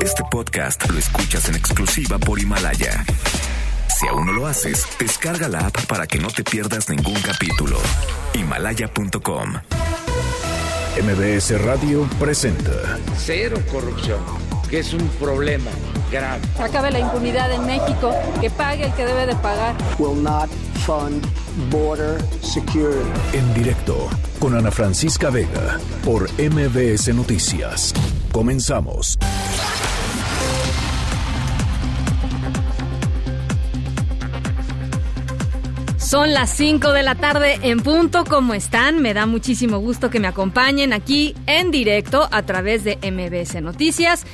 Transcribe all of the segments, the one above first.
Este podcast lo escuchas en exclusiva por Himalaya. Si aún no lo haces, descarga la app para que no te pierdas ningún capítulo. Himalaya.com. MBS Radio presenta Cero corrupción, que es un problema grave. Acabe la impunidad en México, que pague el que debe de pagar. will not fund border security. en directo con Ana Francisca Vega por MBS Noticias. Comenzamos. Son las 5 de la tarde en punto. ¿Cómo están? Me da muchísimo gusto que me acompañen aquí en directo a través de MBS Noticias.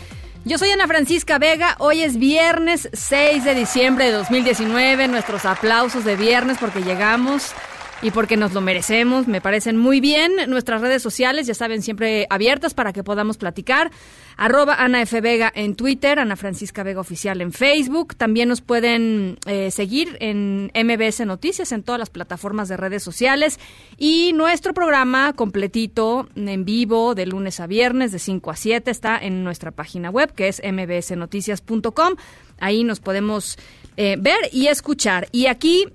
Yo soy Ana Francisca Vega. Hoy es viernes 6 de diciembre de 2019. Nuestros aplausos de viernes porque llegamos y porque nos lo merecemos. Me parecen muy bien. Nuestras redes sociales, ya saben, siempre abiertas para que podamos platicar. Arroba Ana F. Vega en Twitter, Ana Francisca Vega Oficial en Facebook. También nos pueden eh, seguir en MBS Noticias en todas las plataformas de redes sociales. Y nuestro programa completito en vivo de lunes a viernes de 5 a 7 está en nuestra página web que es mbsnoticias.com. Ahí nos podemos eh, ver y escuchar. Y aquí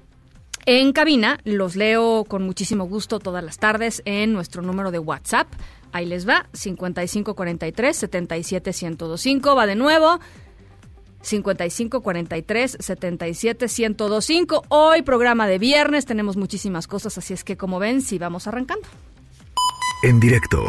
en cabina los leo con muchísimo gusto todas las tardes en nuestro número de WhatsApp. Ahí les va, 5543 77 1025. Va de nuevo. 5543 77 1025. Hoy programa de viernes, tenemos muchísimas cosas, así es que como ven, sí vamos arrancando. En directo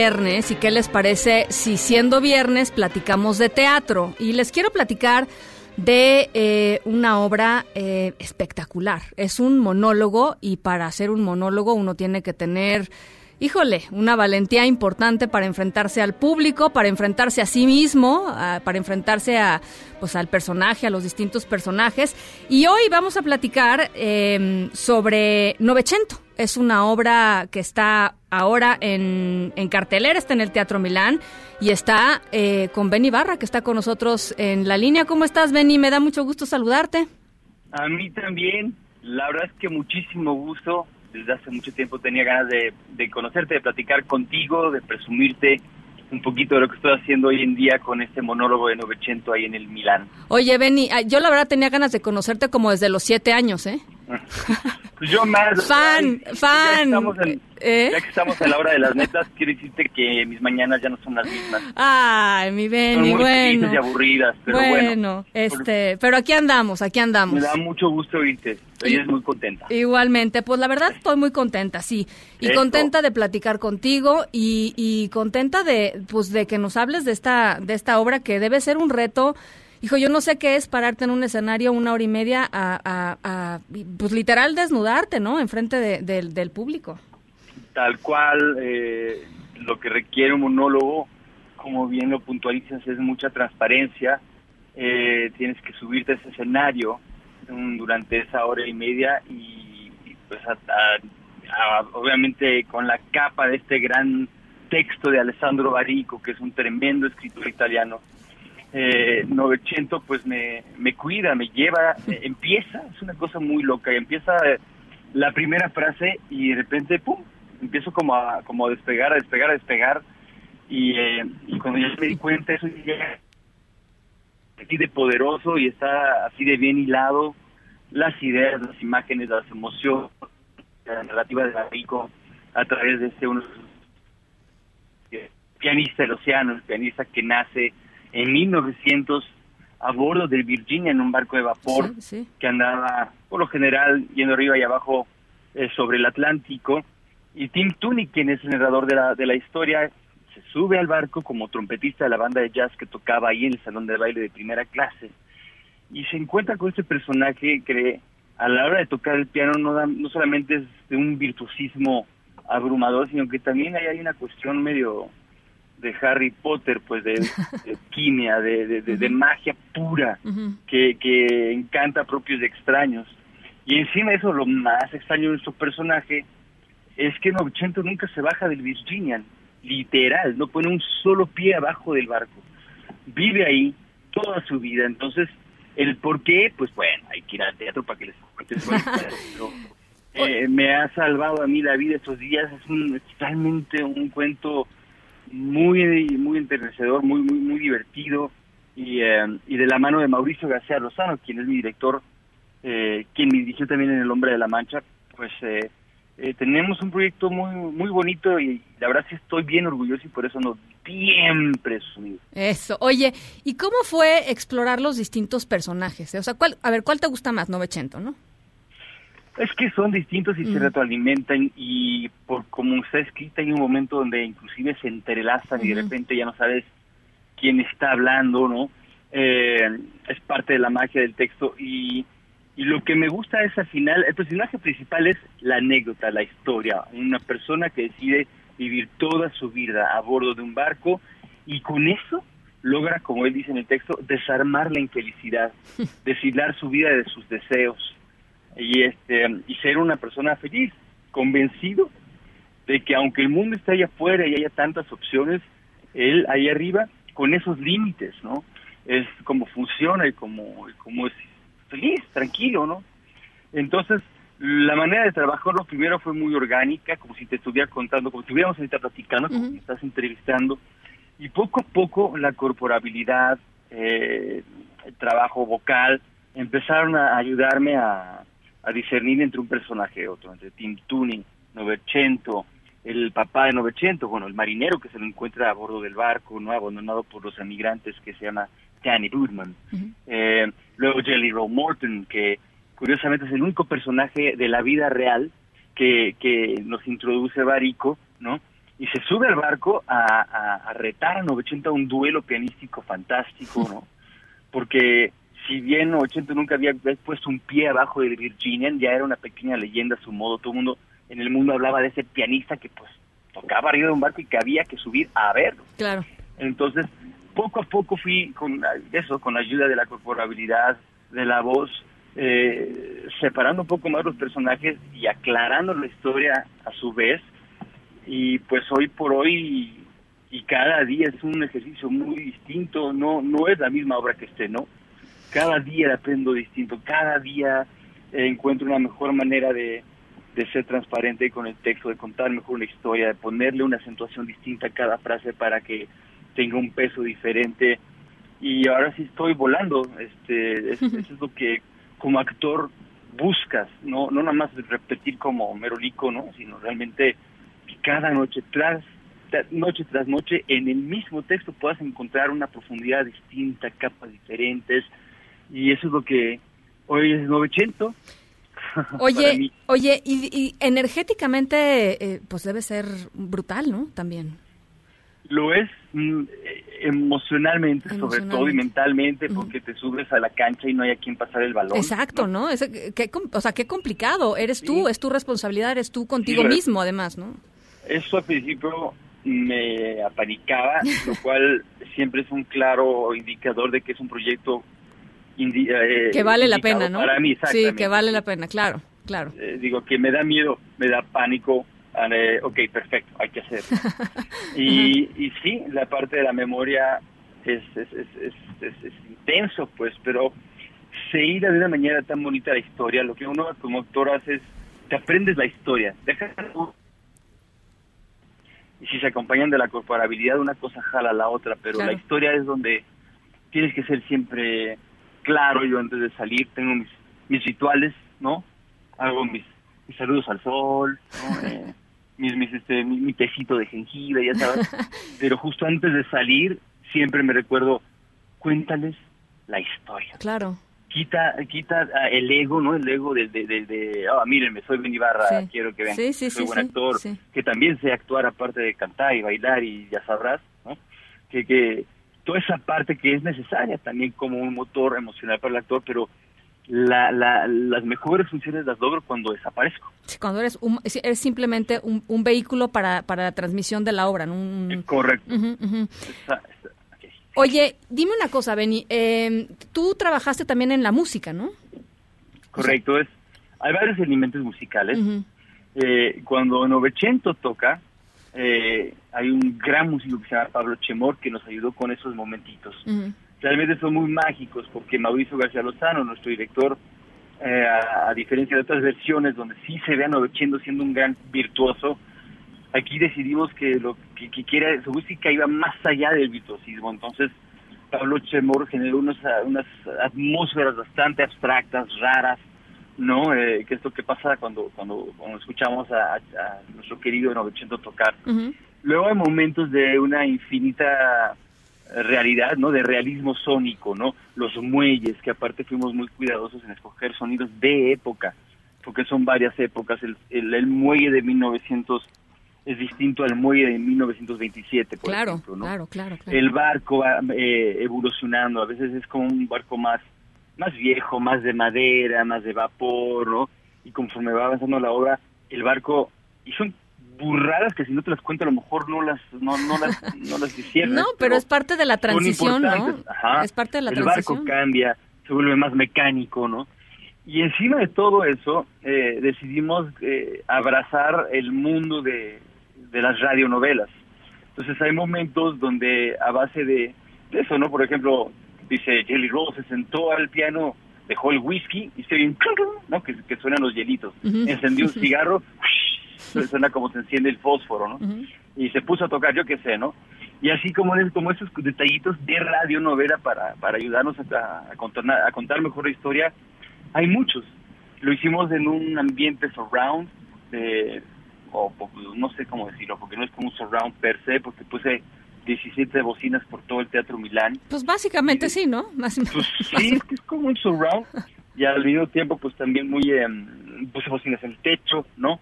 viernes y qué les parece si siendo viernes platicamos de teatro y les quiero platicar de eh, una obra eh, espectacular. Es un monólogo y para hacer un monólogo uno tiene que tener, híjole, una valentía importante para enfrentarse al público, para enfrentarse a sí mismo, a- para enfrentarse a, pues, al personaje, a los distintos personajes. Y hoy vamos a platicar eh, sobre Novecento. Es una obra que está ahora en, en cartelera, está en el Teatro Milán y está eh, con Benny Barra, que está con nosotros en la línea. ¿Cómo estás, Benny? Me da mucho gusto saludarte. A mí también, la verdad es que muchísimo gusto. Desde hace mucho tiempo tenía ganas de, conocerte, de platicar contigo, de presumirte un poquito de lo que estoy haciendo hoy en día con este monólogo de Novecento ahí en el Milán. Oye, Benny, ah, yo la verdad tenía ganas de conocerte como desde los siete años, ¿eh? Pues yo más... Fan, ay, fan. Ya que, estamos en, ¿Eh? ya que estamos en la hora de las metas, quiero decirte que mis mañanas ya no son las mismas. Ay, mi Son Benny, muy bueno. tristes y aburridas, pero bueno. bueno, este, pero aquí andamos, aquí andamos. Me da mucho gusto oírte. Estoy muy contenta. Igualmente, pues la verdad estoy muy contenta, sí, y Eso. contenta de platicar contigo y, y contenta de, pues, de que nos hables de esta, de esta obra que debe ser un reto. Hijo, yo no sé qué es pararte en un escenario una hora y media a, a- a, pues literal desnudarte, ¿no? Enfrente de- del- público. tal cual eh, lo que requiere un monólogo, como bien lo puntualizas, es mucha transparencia. Eh, tienes que subirte a ese escenario mm, durante esa hora y media y, pues a- obviamente con la capa de este gran texto de Alessandro Barico, que es un tremendo escritor italiano. Eh, Novecento pues me, me cuida, me lleva, eh, empieza, es una cosa muy loca, empieza eh, la primera frase y de repente, ¡pum!, empiezo como a, como a despegar, a despegar, a despegar. Y, eh, y cuando ya me di cuenta, eso ya así de poderoso y está así de bien hilado. Las ideas, las imágenes, las emociones, la narrativa de Rico a través de este uno pianista del océano, el pianista que nace en 1900 a bordo del Virginia en un barco de vapor Sí, sí. que andaba por lo general yendo arriba y abajo eh, sobre el Atlántico. Y Tim Tooney, quien es el narrador de la, de la historia, se sube al barco como trompetista de la banda de jazz que tocaba ahí en el salón de baile de primera clase y se encuentra con este personaje que a la hora de tocar el piano no, da, no solamente es de un virtuosismo abrumador, sino que también hay, hay una cuestión medio de Harry Potter, pues de, de quimia, de, de, de, magia pura, que, que encanta a propios de extraños. Y encima de eso, lo más extraño de nuestro personaje es que Novecento nunca se baja del Virginian, literal, no pone un solo pie abajo del barco. Vive ahí toda su vida, entonces el por qué, pues bueno, hay que ir al teatro para que les cuente eh, me ha salvado a mí la vida estos días, es, un, realmente un cuento muy muy enternecedor, muy muy muy divertido y, eh, y de la mano de Mauricio García Rosano, quien es mi director, eh, quien me dirigió también en El Hombre de la Mancha, pues eh, eh, tenemos un proyecto muy muy bonito y la verdad sí estoy bien orgulloso y por eso no bien presumido. Eso. Oye, ¿y cómo fue explorar los distintos personajes? O sea, ¿cuál, a ver, ¿cuál te gusta más? Novecento, ¿no? Es que son distintos y se retroalimentan y por como está escrita hay un momento donde inclusive se entrelazan y de repente ya no sabes quién está hablando, ¿no? Eh, es parte de la magia del texto y, y lo que me gusta es al final, el personaje principal es la anécdota, la historia, una persona que decide vivir toda su vida a bordo de un barco y con eso logra, como él dice en el texto, desarmar la infelicidad, deshilar su vida de sus deseos y este y ser una persona feliz, convencido de que aunque el mundo esté allá afuera y haya tantas opciones, él ahí arriba con esos límites, ¿no? Es como funciona y como, como es feliz, tranquilo, ¿no? Entonces, la manera de trabajarlo primero fue muy orgánica, como si te estuviera contando, como si estuviéramos ahorita platicando, como si estás entrevistando, y poco a poco la corporabilidad, eh, el trabajo vocal, empezaron a ayudarme a, a discernir entre un personaje y otro, entre Tim Tooney, Novecento, el papá de Novecento, bueno, el marinero que se lo encuentra a bordo del barco, no abandonado por los emigrantes, que se llama Danny Goodman. eh, luego Jelly Roll Morton, que curiosamente es el único personaje de la vida real que, que nos introduce Barico, ¿no? Y se sube al barco a, a, a retar a Novecento a un duelo pianístico fantástico, ¿no? Porque si bien 80 nunca había puesto un pie abajo de Virginian, ya era una pequeña leyenda a su modo, todo el mundo en el mundo hablaba de ese pianista que pues tocaba arriba de un barco y que había que subir a verlo. Claro. Entonces, poco a poco fui con eso, con la ayuda de la corporabilidad, de la voz, eh, separando un poco más los personajes y aclarando la historia a su vez. Y pues hoy por hoy y cada día es un ejercicio muy distinto, no no es la misma obra que esté, ¿no? Cada día aprendo distinto, cada día eh, encuentro una mejor manera de, de, ser transparente con el texto, de contar mejor una historia, de ponerle una acentuación distinta a cada frase para que tenga un peso diferente. Y ahora sí estoy volando, este, es, eso es lo que como actor buscas, no, no nada más repetir como merolico, ¿no? sino realmente que cada noche tras noche tras noche en el mismo texto puedas encontrar una profundidad distinta, capas diferentes, y eso es lo que hoy es 900. Oye, oye, y, y energéticamente, eh, pues debe ser brutal, ¿no? También. Lo es mm, emocionalmente, emocionalmente, sobre todo, y mentalmente, porque uh -huh. te subes a la cancha y no hay a quien pasar el balón. Exacto, ¿no? ¿no? Es, qué, o sea, qué complicado. Eres sí. tú, es tu responsabilidad, eres tú contigo sí, mismo, además, ¿no? Eso al principio me apanicaba, lo cual siempre es un claro indicador de que es un proyecto eh, que vale la pena, ¿no? Para mí, sí, que vale la pena, claro, claro. Eh, digo que me da miedo, me da pánico. Eh, ok, perfecto, hay que hacer. y, y sí, la parte de la memoria es, es, es, es, intenso, pues, pero se irá de una manera tan bonita la historia. Lo que uno como actor hace es, te aprendes la historia, dejas y si se acompañan de la corporabilidad, una cosa jala a la otra, pero claro. la historia es donde tienes que ser siempre claro, yo antes de salir tengo mis, mis rituales, ¿no? Hago mis, mis saludos al sol, ¿no? eh, mis, mis, este, mi, mi, tecito de jengibre, ya sabes. Pero justo antes de salir, siempre me recuerdo, cuéntales la historia. Claro. quita quita ah, el ego, ¿no? El ego de, de, de, de ah, mírenme, soy Ben Ibarra, Sí. quiero que vean, Sí, sí, soy buen actor, que también sé actuar aparte de cantar y bailar y ya sabrás, ¿no? Que, que toda esa parte que es necesaria también como un motor emocional para el actor, pero la, la, las mejores funciones las logro cuando desaparezco. Sí, Cuando eres, un, es- eres simplemente un, un vehículo para, para la transmisión de la obra. ¿no? Un- Correcto. Esa- esa- ok. Oye, dime una cosa, Benny. eh, tú trabajaste también en la música, ¿no? Correcto, es, hay varios elementos musicales. Ujú. Eh, cuando Novecento toca, eh, hay un gran músico que se llama Pablo Chemor que nos ayudó con esos momentitos. Realmente son muy mágicos porque Mauricio García Lozano, nuestro director, eh, a, a diferencia de otras versiones donde sí se ve a Novecento siendo un gran virtuoso, aquí decidimos que lo que, que quiera, su música iba más allá del virtuosismo. Entonces, Pablo Chemor generó unas atmósferas bastante abstractas, raras, ¿no? Eh, que es lo que pasa cuando, cuando, cuando escuchamos a, nuestro querido Novecento tocar. Luego hay momentos de una infinita realidad, ¿no? De realismo sónico, ¿no? Los muelles, que aparte fuimos muy cuidadosos en escoger sonidos de época, porque son varias épocas. El, el, el muelle de 1900 es distinto al muelle de 1927, por Claro, ejemplo, ¿no? claro, claro, claro. El barco va eh, evolucionando, a veces es como un barco más, más viejo, más de madera, más de vapor, ¿no? Y conforme va avanzando la obra, el barco, y son burradas que si no te las cuento a lo mejor no las, no, no las, no las disiernes, No, pero es parte de la transición, ¿no? Ajá. Es parte de la el transición. barco cambia, se vuelve más mecánico, ¿no? Y encima de todo eso, eh, decidimos eh, abrazar el mundo de, de las radionovelas. Entonces hay momentos donde a base de, de eso, ¿no? Por ejemplo, dice Jelly Roll se sentó al piano, dejó el whisky y se oye ¿no? Que, que suenan los hielitos. Encendió un cigarro, suena como se enciende el fósforo, ¿no? Y se puso a tocar, yo qué sé, ¿no? Y así como, es- como esos detallitos de radionovela para, para ayudarnos a, a, contar, a contar mejor la historia, hay muchos. Lo hicimos en un ambiente surround, de, o no sé cómo decirlo, porque no es como un surround per se, porque puse 17 bocinas por todo el Teatro Milán. Pues básicamente sí, ¿no? Más, Pues sí, es que es como un surround. Y al mismo tiempo, pues también muy, em, puse bocinas en el techo, ¿no?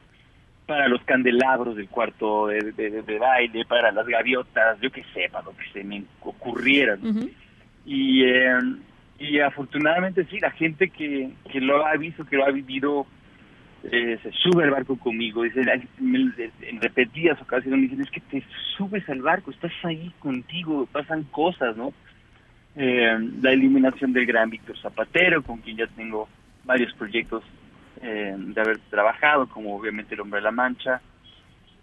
Para los candelabros del cuarto de, de- de- de baile, para las gaviotas, yo qué sé, para lo que se me ocurriera. ¿no? Ujú. Y, em, y afortunadamente sí, la gente que, que lo ha visto, que lo ha vivido, eh, se sube al barco conmigo. Dice, en repetidas ocasiones me dicen, es que te subes al barco, estás ahí contigo, pasan cosas, ¿no? Eh, la eliminación del gran Víctor Zapatero, con quien ya tengo varios proyectos eh, de haber trabajado, como obviamente El Hombre de la Mancha.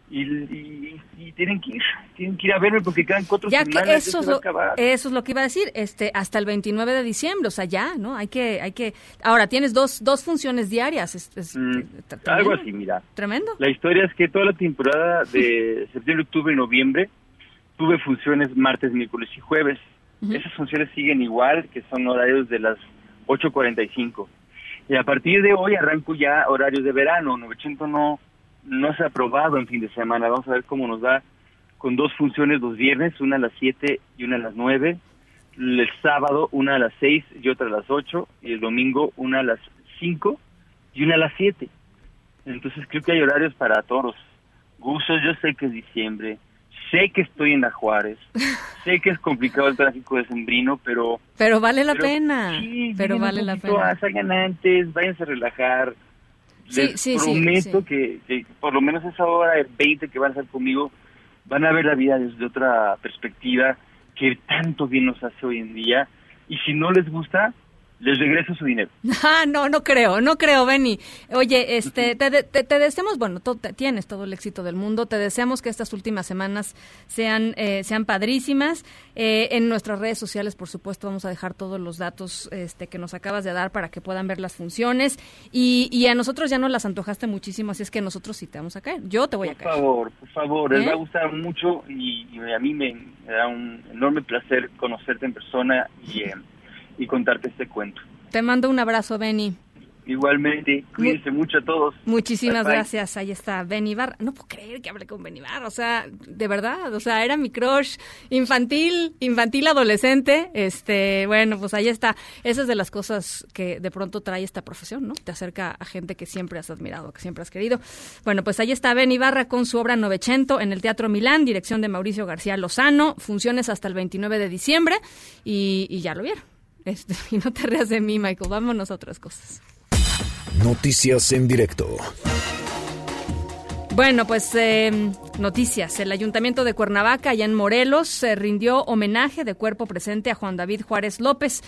Y, y- y tienen que ir, tienen que ir a verme porque quedan cuatro Ya que semanas. ya eso es, lo, acabar. eso es lo que iba a decir, este, hasta el 29 de diciembre, o sea, ya, ¿no? Hay que, hay que, ahora tienes dos, dos funciones diarias, es, es- Mm, t- algo así, mira. Tremendo. La historia es que toda la temporada de septiembre, octubre y noviembre tuve funciones martes, miércoles y jueves. Esas funciones siguen igual, que son horarios de las 8.45. Y a partir de hoy arranco ya horarios de verano. 900 no, no se ha aprobado en fin de semana. Vamos a ver cómo nos va con dos funciones los viernes, una a las 7 y una a las 9. El sábado una a las 6 y otra a las 8. Y el domingo una a las 5 y una a las 7. Entonces creo que hay horarios para todos. Gustos, yo sé que es diciembre, sé que estoy en la Juárez, sé que es complicado el tráfico de Sembrino, pero... Pero vale la pero pena, sí, pero vale la pena. salgan antes, váyanse a relajar. Les sí, sí, prometo sí. Que, que por lo menos esa hora de 20 que van a estar conmigo, van a ver la vida desde otra perspectiva que tanto bien nos hace hoy en día. Y si no les gusta, les regreso su dinero. Ah, no, no creo, no creo, Benny. Oye, este, te, te, te deseamos, bueno, to- te- tienes todo el éxito del mundo. Te deseamos que estas últimas semanas sean, eh, sean padrísimas. Eh, en nuestras redes sociales, por supuesto, vamos a dejar todos los datos este, que nos acabas de dar para que puedan ver las funciones. Y, y a nosotros ya nos las antojaste muchísimo, así es que nosotros sí te vamos a caer. Yo te voy a Por caer. favor, por favor, les ¿Eh? va a gustar mucho y, y a mí me, me da un enorme placer conocerte en persona y, eh, y contarte este cuento. Te mando un abrazo, Benny. Igualmente, cuídense mucho a todos. Muchísimas gracias. Ahí está Ben Ibarra. No puedo creer que hable con Ben Ibarra. O sea, de verdad, o sea, era mi crush infantil, infantil adolescente. Este, bueno, pues ahí está. Esa es de las cosas que de pronto trae esta profesión, ¿no? Te acerca a gente que siempre has admirado, que siempre has querido. Bueno, pues ahí está Ben Ibarra con su obra Novecento en el Teatro Milán, dirección de Mauricio García Lozano. Funciones hasta el 29 de diciembre y, y ya lo vieron. Este, y no te rías de mí, Michael. Vámonos a otras cosas. Noticias en directo. Bueno, pues eh, noticias. El Ayuntamiento de Cuernavaca, allá en Morelos, se rindió homenaje de cuerpo presente a Juan David Juárez López.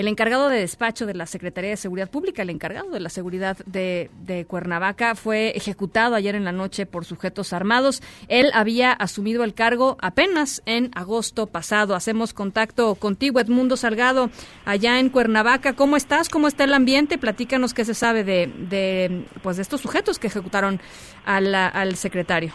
El encargado de despacho de la Secretaría de Seguridad Pública, el encargado de la seguridad de, Cuernavaca, fue ejecutado ayer en la noche por sujetos armados. Él había asumido el cargo apenas en agosto pasado. Hacemos contacto contigo, Edmundo Salgado, allá en Cuernavaca. ¿Cómo estás? ¿Cómo está el ambiente? Platícanos qué se sabe de, pues, de estos sujetos que ejecutaron al secretario.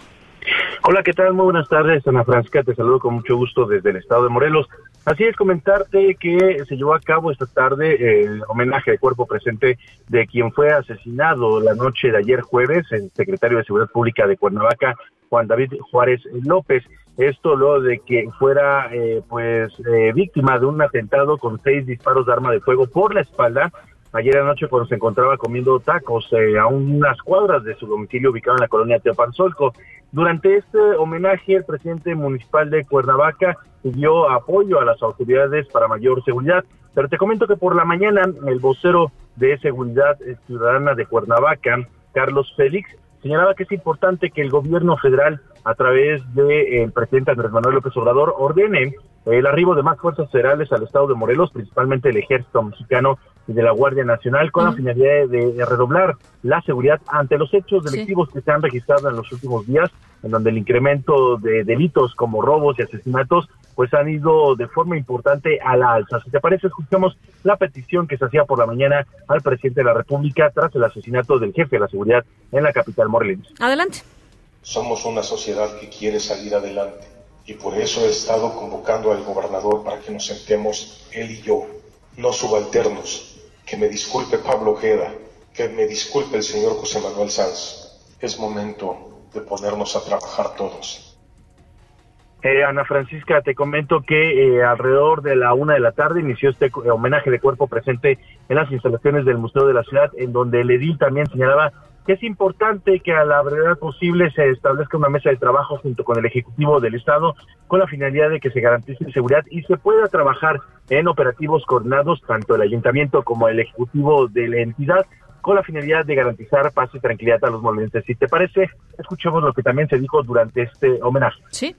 Hola, ¿qué tal? Muy buenas tardes, Ana Francisca. Te saludo con mucho gusto desde el estado de Morelos. Así es, comentarte que se llevó a cabo esta tarde el homenaje de cuerpo presente de quien fue asesinado la noche de ayer jueves, el secretario de Seguridad Pública de Cuernavaca, Juan David Juárez López. Esto luego de que fuera eh, pues eh, víctima de un atentado con seis disparos de arma de fuego por la espalda ayer anoche cuando se encontraba comiendo tacos eh, a unas cuadras de su domicilio ubicado en la colonia Teopanzolco. Durante este homenaje, el presidente municipal de Cuernavaca pidió apoyo a las autoridades para mayor seguridad. Pero te comento que por la mañana el vocero de Seguridad Ciudadana de Cuernavaca, Carlos Félix, señalaba que es importante que el gobierno federal, a través del presidente Andrés Manuel López Obrador, ordene el arribo de más fuerzas federales al estado de Morelos, principalmente el ejército mexicano y de la Guardia Nacional, con la finalidad de, redoblar la seguridad ante los hechos delictivos que se han registrado en los últimos días, en donde el incremento de delitos como robos y asesinatos pues han ido de forma importante a la alza. Si te parece, escuchamos la petición que se hacía por la mañana al presidente de la República tras el asesinato del jefe de la seguridad en la capital morelense. Adelante. Somos una sociedad que quiere salir adelante y por eso he estado convocando al gobernador para que nos sentemos él y yo, no subalternos. Que me disculpe Pablo Ojeda, que me disculpe el señor José Manuel Sanz. Es momento de ponernos a trabajar todos. Eh, Ana Francisca, te comento que eh, alrededor de la una de la tarde inició este homenaje de cuerpo presente en las instalaciones del Museo de la Ciudad, en donde el edil también señalaba que es importante que a la brevedad posible se establezca una mesa de trabajo junto con el Ejecutivo del Estado con la finalidad de que se garantice seguridad y se pueda trabajar en operativos coordinados, tanto el Ayuntamiento como el Ejecutivo de la entidad, con la finalidad de garantizar paz y tranquilidad a los movimientos. Si te parece, escuchemos lo que también se dijo durante este homenaje. Sí.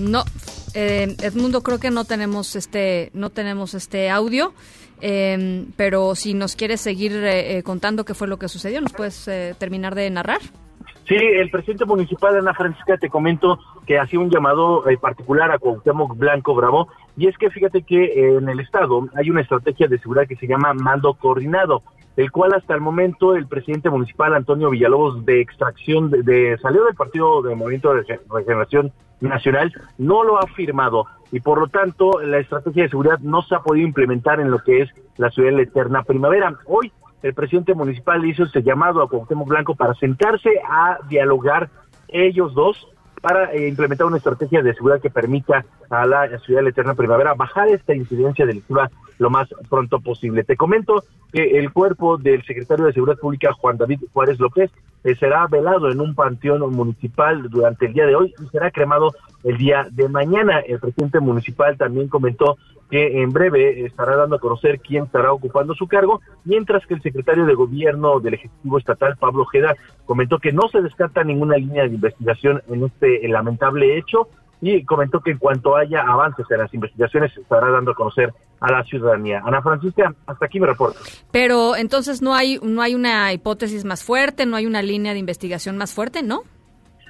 No, eh, Edmundo, creo que no tenemos este, no tenemos este audio, eh, pero si nos quieres seguir eh, eh, contando qué fue lo que sucedió, ¿nos puedes eh, terminar de narrar? Sí, el presidente municipal de Ana Francisca, te comento que hacía un llamado particular a Cuauhtémoc Blanco Bravo, y es que fíjate que en el estado hay una estrategia de seguridad que se llama mando coordinado el cual hasta el momento el presidente municipal Antonio Villalobos de extracción de, salió del partido de Movimiento de Regeneración Nacional no lo ha firmado y por lo tanto la estrategia de seguridad no se ha podido implementar en lo que es la ciudad de la eterna primavera. Hoy el presidente municipal hizo este llamado a Cuauhtémoc Blanco para sentarse a dialogar ellos dos para eh, implementar una estrategia de seguridad que permita a la ciudad de la eterna primavera bajar esta incidencia delictiva lo más pronto posible. Te comento que el cuerpo del secretario de Seguridad Pública, Juan David Juárez López, eh, será velado en un panteón municipal durante el día de hoy y será cremado el día de mañana. El presidente municipal también comentó que en breve estará dando a conocer quién estará ocupando su cargo, mientras que el secretario de Gobierno del Ejecutivo Estatal, Pablo Ojeda, comentó que no se descarta ninguna línea de investigación en este lamentable hecho y comentó que en cuanto haya avances en las investigaciones se estará dando a conocer a la ciudadanía. Ana Francisca, hasta aquí mi reporte. Pero entonces no hay no hay una hipótesis más fuerte, no hay una línea de investigación más fuerte, ¿no?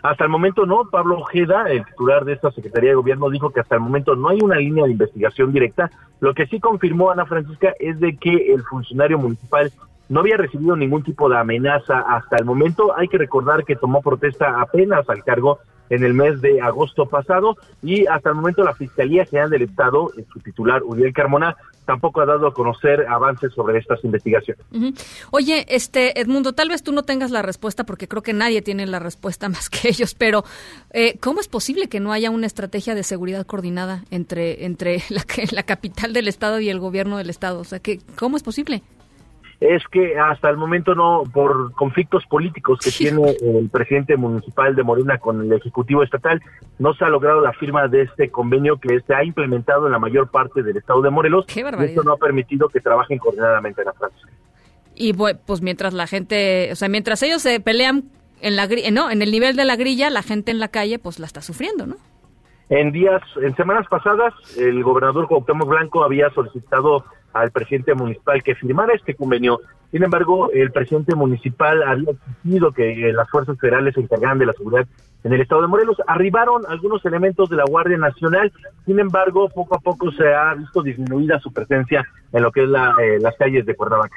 Hasta el momento no. Pablo Ojeda, el titular de esta Secretaría de Gobierno, dijo que hasta el momento no hay una línea de investigación directa. Lo que sí confirmó Ana Francisca es de que el funcionario municipal no había recibido ningún tipo de amenaza hasta el momento. Hay que recordar que tomó protesta apenas al cargo en el mes de agosto pasado y hasta el momento la Fiscalía General del Estado, en su titular Uriel Carmona, tampoco ha dado a conocer avances sobre estas investigaciones. Oye, este Edmundo, tal vez tú no tengas la respuesta porque creo que nadie tiene la respuesta más que ellos, pero eh, ¿cómo es posible que no haya una estrategia de seguridad coordinada entre entre la, la capital del estado y el gobierno del estado? O sea, que ¿cómo es posible? Es que hasta el momento no, por conflictos políticos que tiene el presidente municipal de Morena con el Ejecutivo Estatal, no se ha logrado la firma de este convenio que se ha implementado en la mayor parte del estado de Morelos. Qué y esto no ha permitido que trabajen coordinadamente en la Francia. Y pues mientras la gente, o sea, mientras ellos se pelean en la no, en el nivel de la grilla, la gente en la calle pues la está sufriendo, ¿no? En días, en semanas pasadas, el gobernador Cuauhtémoc Blanco había solicitado al presidente municipal que firmara este convenio. Sin embargo, el presidente municipal había exigido que eh, las fuerzas federales se encargaran de la seguridad en el estado de Morelos. Arribaron algunos elementos de la Guardia Nacional, sin embargo, poco a poco se ha visto disminuida su presencia en lo que es la, eh, las calles de Cuernavaca.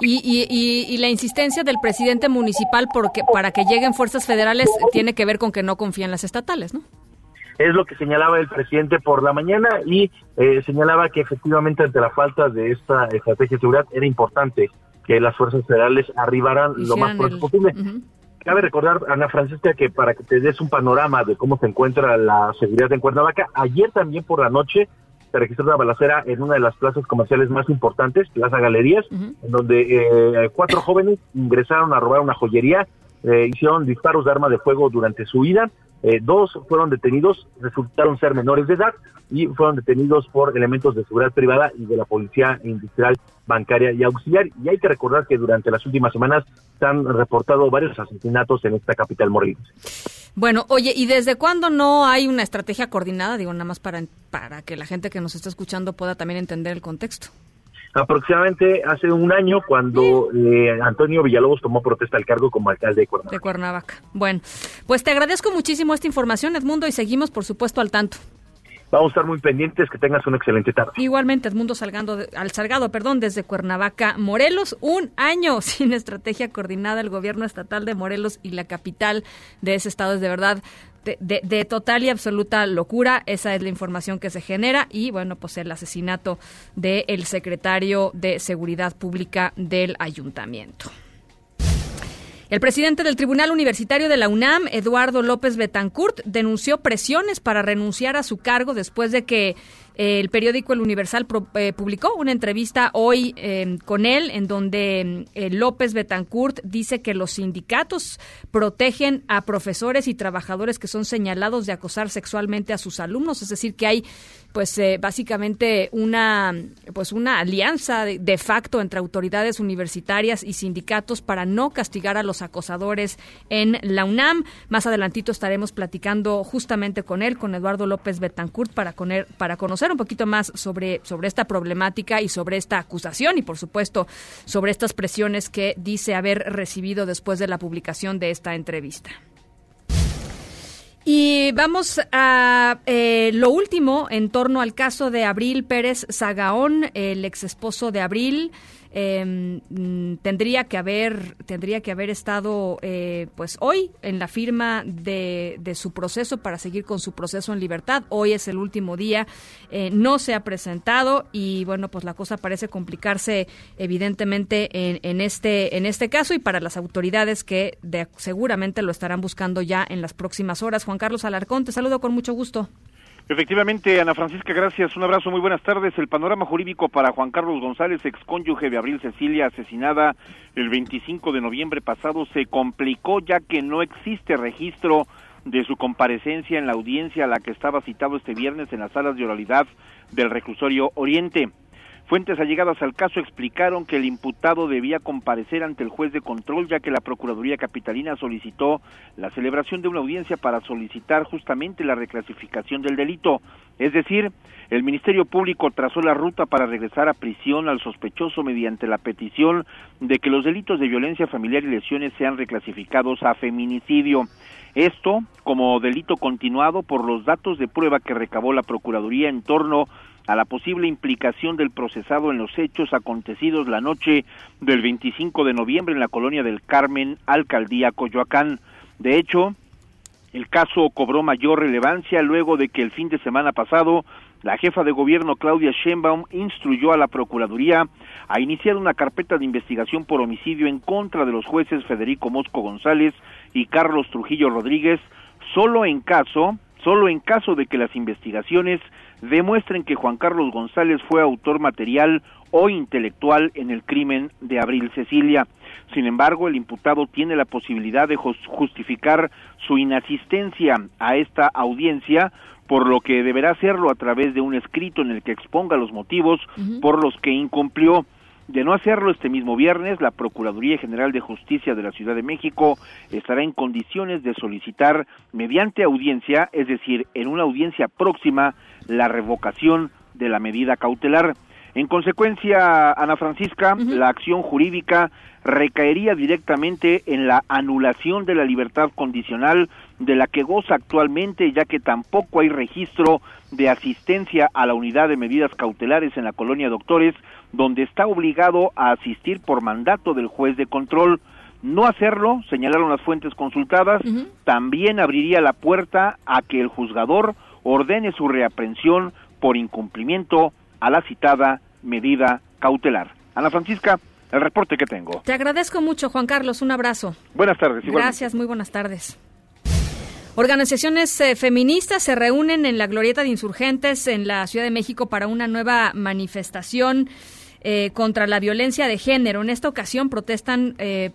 Y, y, y, la insistencia del presidente municipal porque, para que lleguen fuerzas federales tiene que ver con que no confían las estatales, ¿no? Es lo que señalaba el presidente por la mañana y eh, señalaba que efectivamente ante la falta de esta estrategia de seguridad era importante que las fuerzas federales arribaran lo más pronto posible. Cabe recordar, Ana Francisca, que para que te des un panorama de cómo se encuentra la seguridad en Cuernavaca, ayer también por la noche se registró una balacera en una de las plazas comerciales más importantes, Plaza Galerías, en donde eh, cuatro jóvenes ingresaron a robar una joyería, eh, hicieron disparos de arma de fuego durante su ida, eh, dos fueron detenidos, resultaron ser menores de edad y fueron detenidos por elementos de seguridad privada y de la Policía Industrial, Bancaria y Auxiliar. Y hay que recordar que durante las últimas semanas se han reportado varios asesinatos en esta capital morelense. Bueno, oye, ¿y desde cuándo no hay una estrategia coordinada? Digo, nada más para, para que la gente que nos está escuchando pueda también entender el contexto aproximadamente hace un año cuando eh, Antonio Villalobos tomó protesta al cargo como alcalde de Cuernavaca. De Cuernavaca. Bueno, pues te agradezco muchísimo esta información, Edmundo, y seguimos, por supuesto, al tanto. Vamos a estar muy pendientes, que tengas una excelente tarde. Igualmente, Edmundo Salgado, al Salgado, perdón, desde Cuernavaca, Morelos, un año sin estrategia coordinada el gobierno estatal de Morelos y la capital de ese estado es de verdad de, total y absoluta locura. Esa es la información que se genera y bueno, pues el asesinato del secretario de Seguridad Pública del ayuntamiento. El presidente del Tribunal Universitario de la UNAM, Eduardo López Betancourt, denunció presiones para renunciar a su cargo después de que el periódico El Universal eh, publicó una entrevista hoy eh, con él en donde eh, López Betancourt dice que los sindicatos protegen a profesores y trabajadores que son señalados de acosar sexualmente a sus alumnos, es decir, que hay pues básicamente una pues una alianza de, facto entre autoridades universitarias y sindicatos para no castigar a los acosadores en la UNAM. Más adelantito estaremos platicando justamente con él, con Eduardo López Betancourt para, para conocer un poquito más sobre, sobre esta problemática y sobre esta acusación y, por supuesto, sobre estas presiones que dice haber recibido después de la publicación de esta entrevista. Y vamos a eh, lo último en torno al caso de Abril Pérez Zagaón, el ex esposo de Abril. Em, mm, tendría que haber tendría que haber estado eh, pues hoy en la firma de, de, su proceso para seguir con su proceso en libertad hoy es el último día eh, no se ha presentado y bueno pues la cosa parece complicarse evidentemente en, en este en este caso y para las autoridades que seguramente lo estarán buscando ya en las próximas horas Juan Carlos Alarcón te saludo con mucho gusto Efectivamente, Ana Francisca, gracias. Un abrazo, muy buenas tardes. El panorama jurídico para Juan Carlos González, excónyuge de Abril Cecilia, asesinada el 25 de noviembre pasado, se complicó ya que no existe registro de su comparecencia en la audiencia a la que estaba citado este viernes en las salas de oralidad del reclusorio Oriente. Fuentes allegadas al caso explicaron que el imputado debía comparecer ante el juez de control ya que la Procuraduría Capitalina solicitó la celebración de una audiencia para solicitar justamente la reclasificación del delito. Es decir, el Ministerio Público trazó la ruta para regresar a prisión al sospechoso mediante la petición de que los delitos de violencia familiar y lesiones sean reclasificados a feminicidio. Esto como delito continuado por los datos de prueba que recabó la Procuraduría en torno a la posible implicación del procesado en los hechos acontecidos la noche del 25 de noviembre en la colonia del Carmen, alcaldía Coyoacán. De hecho, El caso cobró mayor relevancia luego de que el fin de semana pasado la jefa de gobierno Claudia Sheinbaum instruyó a la Procuraduría a iniciar una carpeta de investigación por homicidio en contra de los jueces Federico Mosco González y Carlos Trujillo Rodríguez, solo en caso, solo en caso de que las investigaciones demuestren que Juan Carlos González fue autor material o intelectual en el crimen de Abril Cecilia. Sin embargo, el imputado tiene la posibilidad de justificar su inasistencia a esta audiencia por lo que deberá hacerlo a través de un escrito en el que exponga los motivos por los que incumplió. De no hacerlo este mismo viernes, la Procuraduría General de Justicia de la Ciudad de México estará en condiciones de solicitar mediante audiencia, es decir, en una audiencia próxima, la revocación de la medida cautelar. En consecuencia, Ana Francisca, la acción jurídica recaería directamente en la anulación de la libertad condicional de la que goza actualmente, ya que tampoco hay registro de asistencia a la unidad de medidas cautelares en la colonia Doctores, donde está obligado a asistir por mandato del juez de control. No hacerlo, señalaron las fuentes consultadas, también abriría la puerta a que el juzgador ordene su reaprensión por incumplimiento a la citada medida cautelar. Ana Francisca, el reporte que tengo. Te agradezco mucho, Juan Carlos. Un abrazo. Buenas tardes. Gracias, muy buenas tardes. Organizaciones eh, feministas se reúnen en la Glorieta de Insurgentes en la Ciudad de México para una nueva manifestación eh, contra la violencia de género. En esta ocasión protestan eh,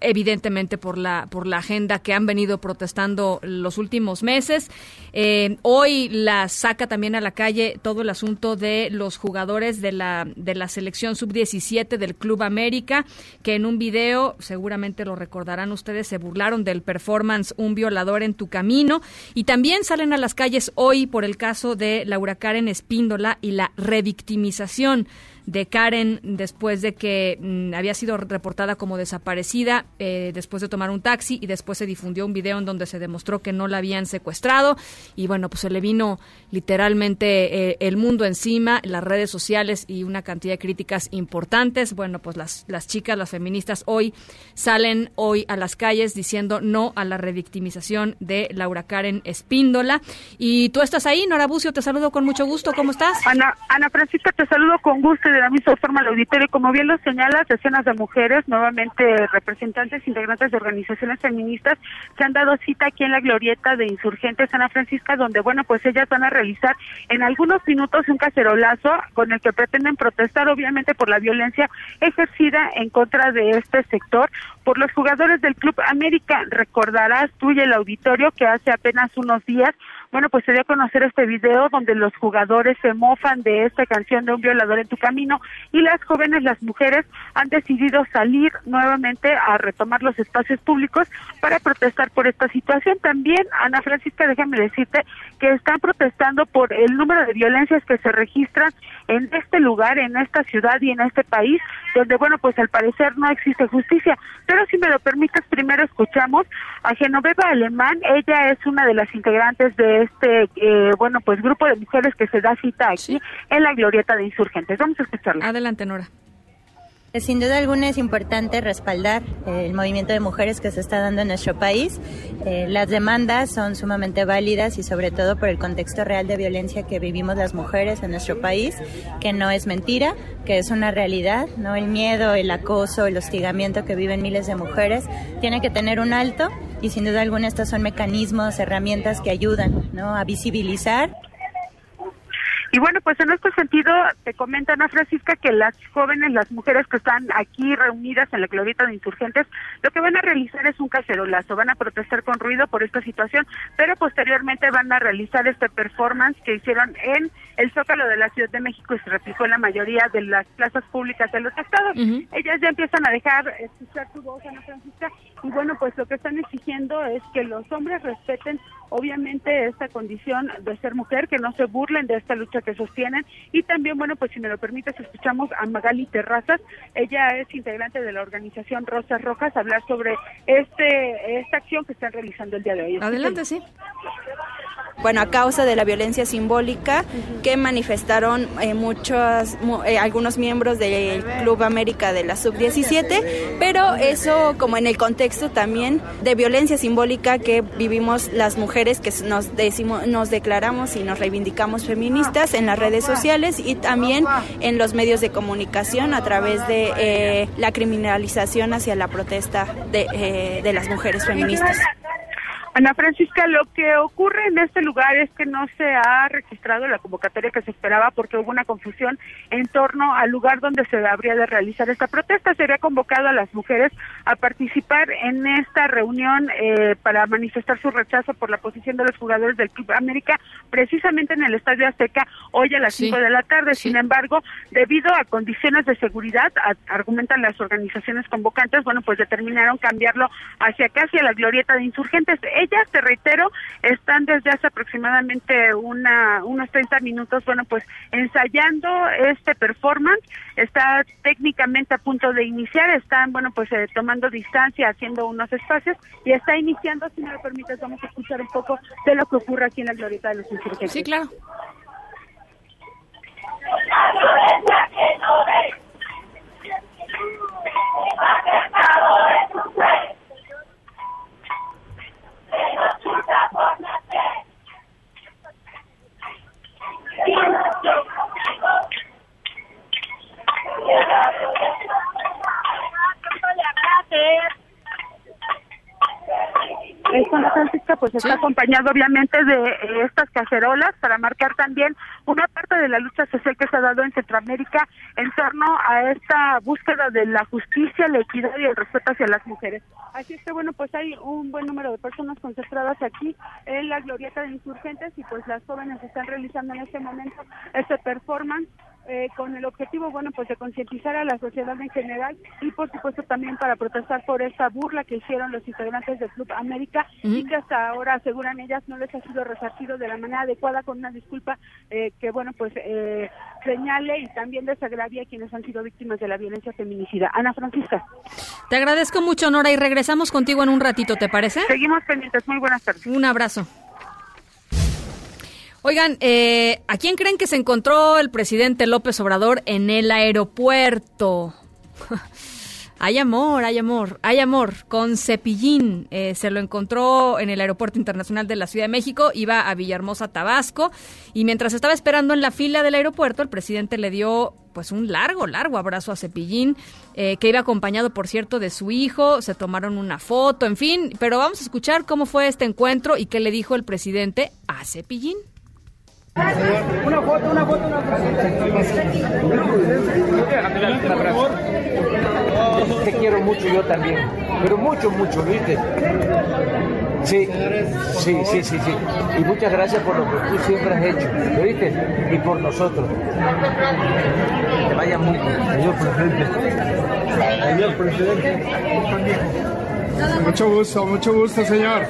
evidentemente por la por la agenda que han venido protestando los últimos meses. Eh, hoy la saca también a la calle todo el asunto de los jugadores de la de la selección sub 17 del Club América que en un video seguramente lo recordarán ustedes se burlaron del performance Un violador en tu camino. Y también salen a las calles hoy por el caso de Laura Karen Espíndola y la revictimización de Karen después de que mm, había sido reportada como desaparecida eh, después de tomar un taxi y después se difundió un video en donde se demostró que no la habían secuestrado y bueno, pues se le vino literalmente eh, el mundo encima, las redes sociales y una cantidad de críticas importantes. Bueno, pues las, las chicas, las feministas hoy salen hoy a las calles diciendo no a la revictimización de Laura Karen Espíndola. Y tú estás ahí, Nora Bucio, te saludo con mucho gusto. ¿Cómo estás? Ana, Ana Francisca, te saludo con gusto de la misma forma al auditorio. Como bien lo señalas, decenas de mujeres, nuevamente representantes, integrantes de organizaciones feministas, se han dado cita aquí en la glorieta de Insurgentes Ana Francisca, donde, bueno, pues ellas van a realizar en algunos minutos un cacerolazo con el que pretenden protestar, obviamente, por la violencia ejercida en contra de este sector por los jugadores del Club América. Recordarás tú y el auditorio que hace apenas unos días bueno, pues se a conocer este video donde los jugadores se mofan de esta canción de un violador en tu camino y las jóvenes, las mujeres, han decidido salir nuevamente a retomar los espacios públicos para protestar por esta situación. También, Ana Francisca, déjame decirte que están protestando por el número de violencias que se registran en este lugar, en esta ciudad y en este país, donde, bueno, pues al parecer no existe justicia. Pero si me lo permites, primero escuchamos a Genoveva Alemán. Ella es una de las integrantes de este, eh, bueno, pues grupo de mujeres que se da cita aquí en la glorieta de insurgentes. Vamos a escucharla. Adelante, Nora. Eh, sin duda alguna es importante respaldar eh, el movimiento de mujeres que se está dando en nuestro país. las demandas son sumamente válidas y sobre todo por el contexto real de violencia que vivimos las mujeres en nuestro país, que no es mentira, que es una realidad, ¿no? El miedo, el acoso, el hostigamiento que viven miles de mujeres tiene que tener un alto y sin duda alguna estos son mecanismos, herramientas que ayudan ¿no? a visibilizar y bueno, pues en este sentido, te comenta Ana Francisca que las jóvenes, las mujeres que están aquí reunidas en la glorieta de insurgentes, lo que van a realizar es un cacerolazo, van a protestar con ruido por esta situación, pero posteriormente van a realizar este performance que hicieron en el Zócalo de la Ciudad de México y se replicó en la mayoría de las plazas públicas de los estados. Ellas ya empiezan a dejar escuchar su voz, Ana Francisca, y bueno, pues lo que están exigiendo es que los hombres respeten obviamente esta condición de ser mujer, que no se burlen de esta lucha que sostienen. Y también, bueno, pues si me lo permites, escuchamos a Magali Terrazas. Ella es integrante de la organización Rosas Rojas, hablar sobre este esta acción que están realizando el día de hoy. Adelante, sí. Bueno, a causa de la violencia simbólica que manifestaron eh, muchos, eh, algunos miembros del Club América de la Sub-17, pero eso como en el contexto también de violencia simbólica que vivimos las mujeres que nos, decimos, nos declaramos y nos reivindicamos feministas en las redes sociales y también en los medios de comunicación a través de eh, la criminalización hacia la protesta de, de las mujeres feministas. Ana Francisca, lo que ocurre en este lugar es que no se ha registrado la convocatoria que se esperaba porque hubo una confusión en torno al lugar donde se habría de realizar esta protesta. Se había convocado a las mujeres a participar en esta reunión eh, para manifestar su rechazo por la posición de los jugadores del Club América, precisamente en el Estadio Azteca, hoy a las 5 de la tarde. Sin embargo, debido a condiciones de seguridad, argumentan las organizaciones convocantes, bueno, pues determinaron cambiarlo hacia casi a la glorieta de insurgentes. Ellas, te reitero, están desde hace aproximadamente una, unos 30 minutos, bueno, pues ensayando este performance, está técnicamente a punto de iniciar, están, bueno, pues eh, tomando distancia, haciendo unos espacios y está iniciando, si me lo permites, vamos a escuchar un poco de lo que ocurre aquí en la Glorieta de los Insurgentes. Sí, claro. Esta Francisca pues está acompañado obviamente de eh, estas cacerolas para marcar también una parte de la lucha social que se ha dado en Centroamérica en torno a esta búsqueda de la justicia, la equidad y el respeto hacia las mujeres. Así es que bueno, pues hay un buen número de personas concentradas aquí en la glorieta de insurgentes y pues las jóvenes están realizando en este momento este performance eh, con el objetivo, bueno, pues de concientizar a la sociedad en general y por supuesto también para protestar por esta burla que hicieron los integrantes del Club América y que hasta ahora, aseguran ellas, no les ha sido resarcido de la manera adecuada con una disculpa eh, que, bueno, pues eh, señale y también desagravia a quienes han sido víctimas de la violencia feminicida. Ana Francisca. Te agradezco mucho, Nora, y regresamos contigo en un ratito, ¿te parece? Seguimos pendientes. Muy buenas tardes. Un abrazo. Oigan, eh, ¿a quién creen que se encontró el presidente López Obrador en el aeropuerto? hay amor, hay amor, hay amor. Con Cepillín eh, se lo encontró en el Aeropuerto Internacional de la Ciudad de México, iba a Villahermosa, Tabasco, y mientras estaba esperando en la fila del aeropuerto, el presidente le dio pues un largo, largo abrazo a Cepillín, eh, que iba acompañado, por cierto, de su hijo, se tomaron una foto, en fin, pero vamos a escuchar cómo fue este encuentro y qué le dijo el presidente a Cepillín. Una foto, una foto, una foto. Te quiero mucho yo también, pero mucho, mucho, ¿viste? Sí, sí, sí, sí, sí. Y muchas gracias por lo que tú siempre has hecho, ¿viste? Y por nosotros. Que vaya muy bien. Señor presidente. Señor presidente. Mucho gusto, mucho gusto, señor.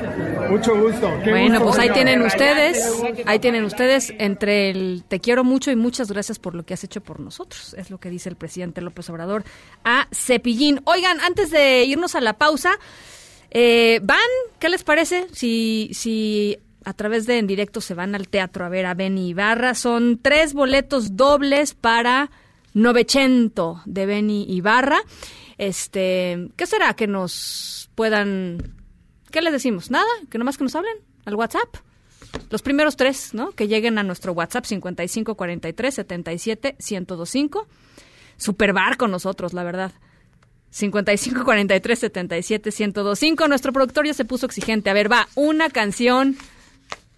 Mucho gusto. bueno, pues ahí tienen ustedes, ahí tienen ustedes entre el te quiero mucho y muchas gracias por lo que has hecho por nosotros. Es lo que dice el presidente López Obrador a Cepillín. Oigan, antes de irnos a la pausa, eh, ¿van? ¿Qué les parece? Si, si a través de en directo se van al teatro a ver a Benny Ibarra. Son tres boletos dobles para Novecento de Benny Ibarra. Este, ¿qué será que nos puedan... ¿Qué les decimos? Nada, que nomás que nos hablen al WhatsApp. Los primeros tres, ¿no? Que lleguen a nuestro WhatsApp 5543 77 1025. Super bar con nosotros, la verdad. 5543 77 1025. Nuestro productor ya se puso exigente. A ver, va, una canción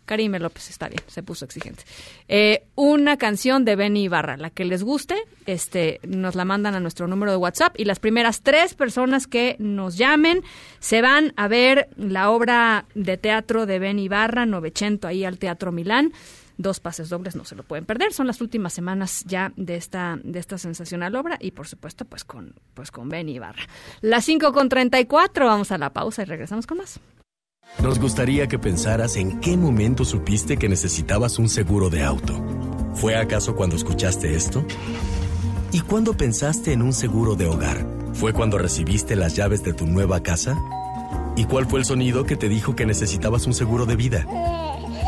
Karime López, está bien, se puso exigente. Eh, una canción de Benny Ibarra, la que les guste, este, nos la mandan a nuestro número de WhatsApp y las primeras tres personas que nos llamen se van a ver la obra de teatro de Benny Ibarra, Novecento, ahí al Teatro Milán. Dos pases dobles no se lo pueden perder. Son las últimas semanas ya de esta de esta sensacional obra y por supuesto pues con pues con Benny Ibarra. Las 5 con 34 vamos a la pausa y regresamos con más nos gustaría que pensaras en qué momento supiste que necesitabas un seguro de auto. ¿Fue acaso cuando escuchaste esto? ¿Y cuándo pensaste en un seguro de hogar? ¿Fue cuando recibiste las llaves de tu nueva casa? ¿Y cuál fue el sonido que te dijo que necesitabas un seguro de vida?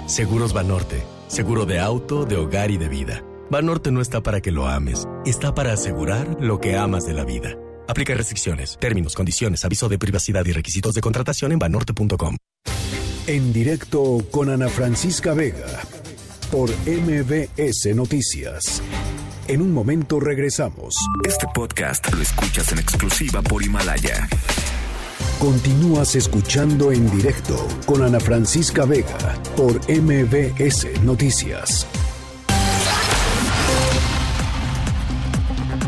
Seguros Banorte. Seguro de auto, de hogar y de vida. Banorte no está para que lo ames, está para asegurar lo que amas de la vida. Aplica restricciones, términos, condiciones, aviso de privacidad y requisitos de contratación en banorte.com. En directo con Ana Francisca Vega por MBS Noticias. En un momento regresamos. Este podcast lo escuchas en exclusiva por Himalaya. Continúas escuchando en directo con Ana Francisca Vega por MBS Noticias.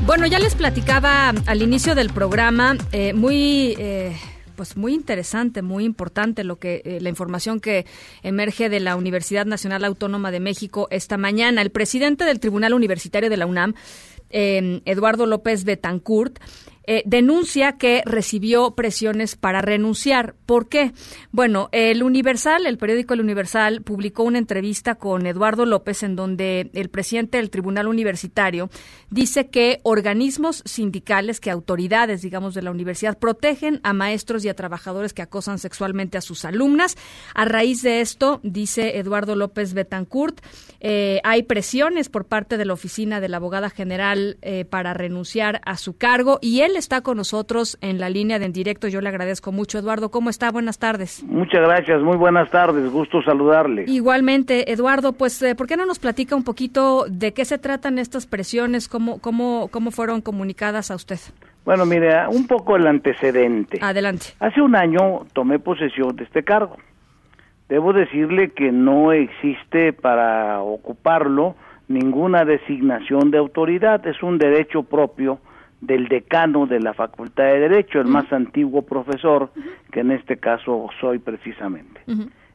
Bueno, ya les platicaba al inicio del programa, eh, muy, eh, pues muy interesante, muy importante lo que eh, la información que emerge de la Universidad Nacional Autónoma de México esta mañana. El presidente del Tribunal Universitario de la UNAM, Eduardo López Betancourt, eh, denuncia que recibió presiones para renunciar. ¿Por qué? Bueno, el Universal, el periódico El Universal, publicó una entrevista con Eduardo López en donde el presidente del Tribunal Universitario dice que organismos sindicales, que autoridades, digamos, de la universidad, protegen a maestros y a trabajadores que acosan sexualmente a sus alumnas. A raíz de esto, dice Eduardo López Betancourt, eh, hay presiones por parte de la oficina de la abogada general eh, para renunciar a su cargo y él está con nosotros en la línea de en directo. Yo le agradezco mucho. Eduardo, ¿cómo está? Buenas tardes. Muchas gracias, muy buenas tardes. Gusto saludarle. Igualmente, Eduardo, pues, eh, ¿por qué no nos platica un poquito de qué se tratan estas presiones? ¿Cómo, cómo, cómo fueron comunicadas a usted? Bueno, mire, un poco el antecedente. Adelante. Hace un año tomé posesión de este cargo. Debo decirle que no existe para ocuparlo ninguna designación de autoridad, es un derecho propio del decano de la Facultad de Derecho, el más antiguo profesor, que en este caso soy precisamente.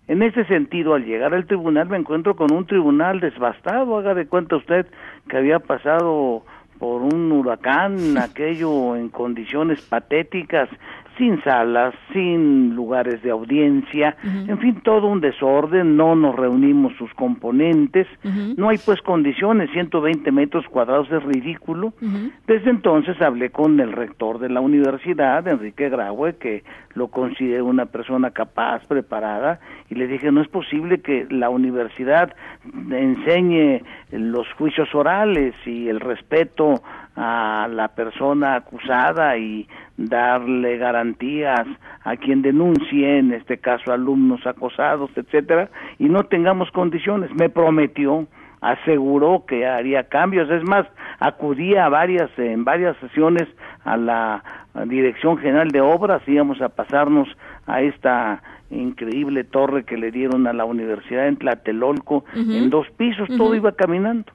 En ese sentido, al llegar al tribunal me encuentro con un tribunal desbastado, haga de cuenta usted que había pasado por un huracán, aquello en condiciones patéticas, sin salas, sin lugares de audiencia, en fin, todo un desorden, no nos reunimos sus componentes, no hay pues condiciones, 120 metros cuadrados es ridículo. Desde entonces hablé con el rector de la universidad, Enrique Graue, que lo considero una persona capaz, preparada, y le dije, no es posible que la universidad enseñe los juicios orales y el respeto a la persona acusada y darle garantías a quien denuncie, en este caso alumnos acosados, etcétera, y no tengamos condiciones. Me prometió, aseguró que haría cambios, es más, acudía a varias en varias sesiones a la Dirección General de Obras, íbamos a pasarnos a esta increíble torre que le dieron a la universidad en Tlatelolco en dos pisos, todo iba caminando,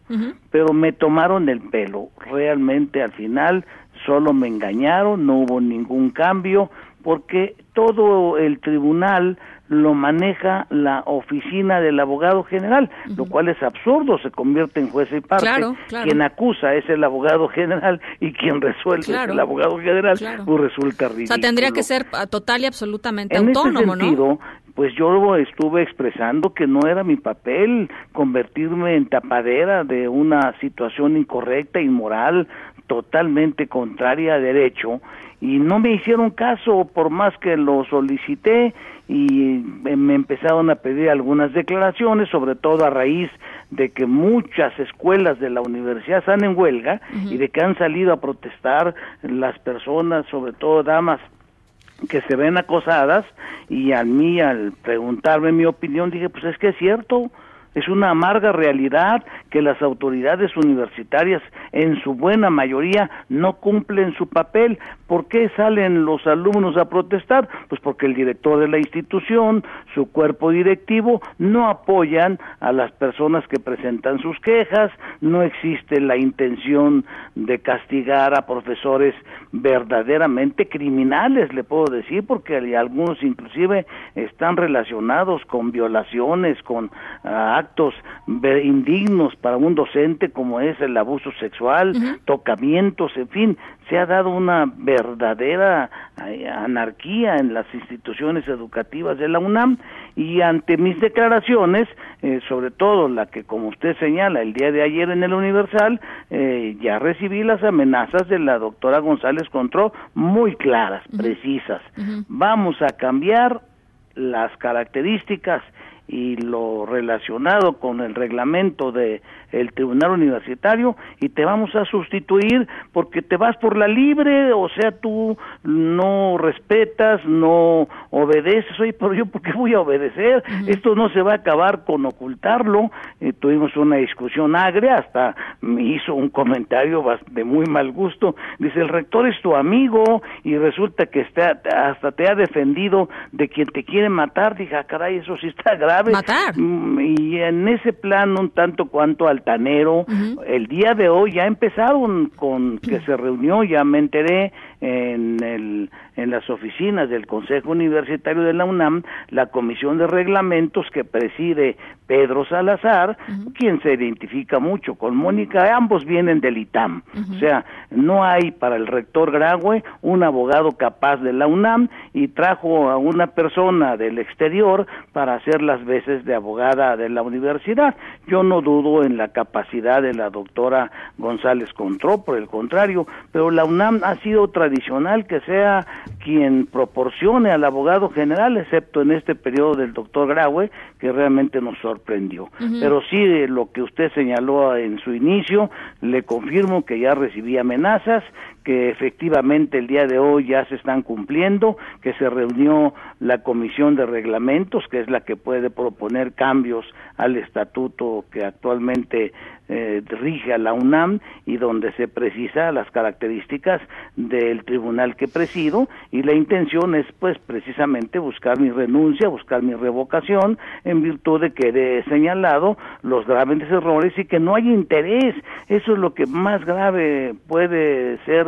pero me tomaron el pelo, realmente al final solo me engañaron, no hubo ningún cambio, porque todo el tribunal lo maneja la oficina del abogado general, lo cual es absurdo, se convierte en juez y parte. Quien acusa es el abogado general y quien resuelve es el abogado general, pues resulta ridículo. O sea, tendría que ser total y absolutamente autónomo, ¿no? Pues yo estuve expresando que no era mi papel convertirme en tapadera de una situación incorrecta, inmoral, totalmente contraria a derecho y no me hicieron caso por más que lo solicité y me empezaron a pedir algunas declaraciones, sobre todo a raíz de que muchas escuelas de la universidad están en huelga y de que han salido a protestar las personas, sobre todo damas que se ven acosadas y a mí al preguntarme mi opinión dije pues es que es cierto es una amarga realidad que las autoridades universitarias en su buena mayoría no cumplen su papel. ¿Por qué salen los alumnos a protestar? Pues porque el director de la institución, su cuerpo directivo, no apoyan a las personas que presentan sus quejas, no existe la intención de castigar a profesores verdaderamente criminales, le puedo decir, porque algunos inclusive están relacionados con violaciones, con ah, actos indignos para un docente como es el abuso sexual, tocamientos, en fin, se ha dado una verdadera eh, anarquía en las instituciones educativas de la UNAM y ante mis declaraciones, eh, sobre todo la que como usted señala el día de ayer en el Universal, eh, ya recibí las amenazas de la doctora González Contró muy claras, precisas. Vamos a cambiar las características y lo relacionado con el reglamento de el tribunal universitario y te vamos a sustituir porque te vas por la libre, o sea, tú no respetas, no obedeces, oye, pero yo por qué voy a obedecer? Esto no se va a acabar con ocultarlo. Eh, tuvimos una discusión agria, hasta me hizo un comentario de muy mal gusto, dice, el rector es tu amigo y resulta que está, hasta te ha defendido de quien te quiere matar, dije, ah, caray, eso sí está grave. Matar. Mm, Y en ese plan, un tanto cuanto altanero, el día de hoy ya empezaron con que se reunió, ya me enteré, en, el, en las oficinas del Consejo Universitario de la UNAM la Comisión de Reglamentos que preside Pedro Salazar, quien se identifica mucho con Mónica, ambos vienen del ITAM. O sea, no hay para el rector Graue un abogado capaz de la UNAM y trajo a una persona del exterior para hacer las veces de abogada de la universidad. Yo no dudo en la capacidad de la doctora González Contró, por el contrario, pero la UNAM ha sido tradicional que sea quien proporcione al abogado general, excepto en este periodo del doctor Graue, que realmente nos sorprendió. Pero sí, de lo que usted señaló en su inicio, le confirmo que ya recibí amenazas, que efectivamente el día de hoy ya se están cumpliendo, que se reunió la comisión de reglamentos, que es la que puede proponer cambios al estatuto que actualmente eh, rige a la UNAM y donde se precisa las características del tribunal que presido y la intención es pues precisamente buscar mi renuncia, buscar mi revocación en virtud de que he señalado los graves errores y que no hay interés. Eso es lo que más grave puede ser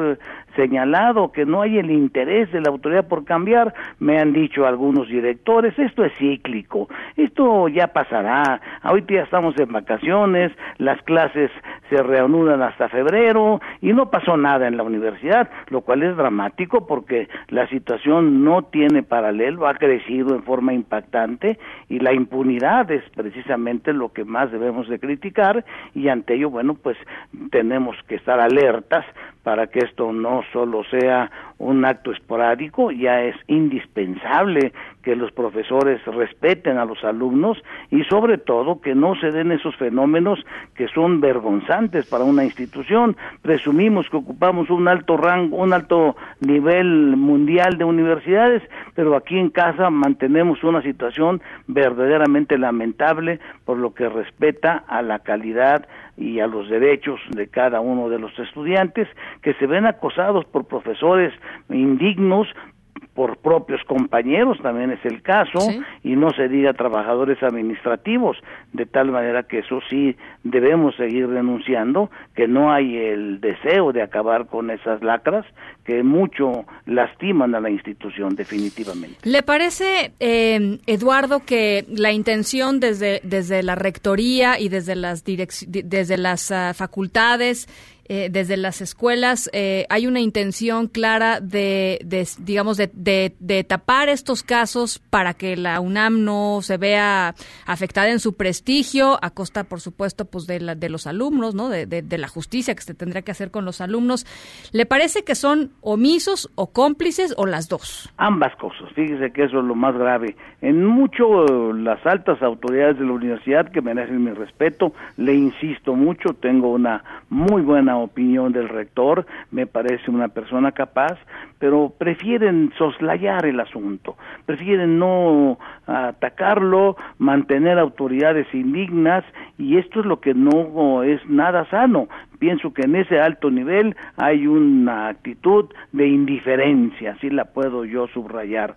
señalado, que no hay el interés de la autoridad por cambiar. Me han dicho algunos directores, esto es cíclico, esto ya pasará. Ahorita ya estamos en vacaciones, las clases se reanudan hasta febrero y no pasó nada en la universidad, lo cual es dramático porque la situación no tiene paralelo, ha crecido en forma impactante y la impunidad es precisamente lo que más debemos de criticar y ante ello, bueno, pues tenemos que estar alertas para que esto no solo sea un acto esporádico, ya es indispensable que los profesores respeten a los alumnos y sobre todo que no se den esos fenómenos que son vergonzantes para una institución. Presumimos que ocupamos un alto rango, un alto nivel mundial de universidades, pero aquí en casa mantenemos una situación verdaderamente lamentable por lo que respeta a la calidad y a los derechos de cada uno de los estudiantes que se ven acosados por profesores indignos por propios compañeros, también es el caso, y no se diga trabajadores administrativos, de tal manera que eso sí debemos seguir denunciando, que no hay el deseo de acabar con esas lacras que mucho lastiman a la institución, definitivamente. ¿Le parece, eh, Eduardo, que la intención desde, desde la rectoría y desde las, desde las ah, facultades eh, desde las escuelas eh, hay una intención clara de, de, digamos, de, de, de tapar estos casos para que la UNAM no se vea afectada en su prestigio, a costa, por supuesto, pues de, la- de los alumnos, ¿no? De, la justicia que se tendría que hacer con los alumnos. ¿Le parece que son omisos o cómplices o las dos? Ambas cosas, fíjese que eso es lo más grave. En mucho las altas autoridades de la universidad que merecen mi respeto, le insisto mucho, tengo una muy buena opinión del rector, me parece una persona capaz, pero prefieren soslayar el asunto, prefieren no atacarlo, mantener autoridades indignas y esto es lo que no es nada sano. Pienso que en ese alto nivel hay una actitud de indiferencia, así la puedo yo subrayar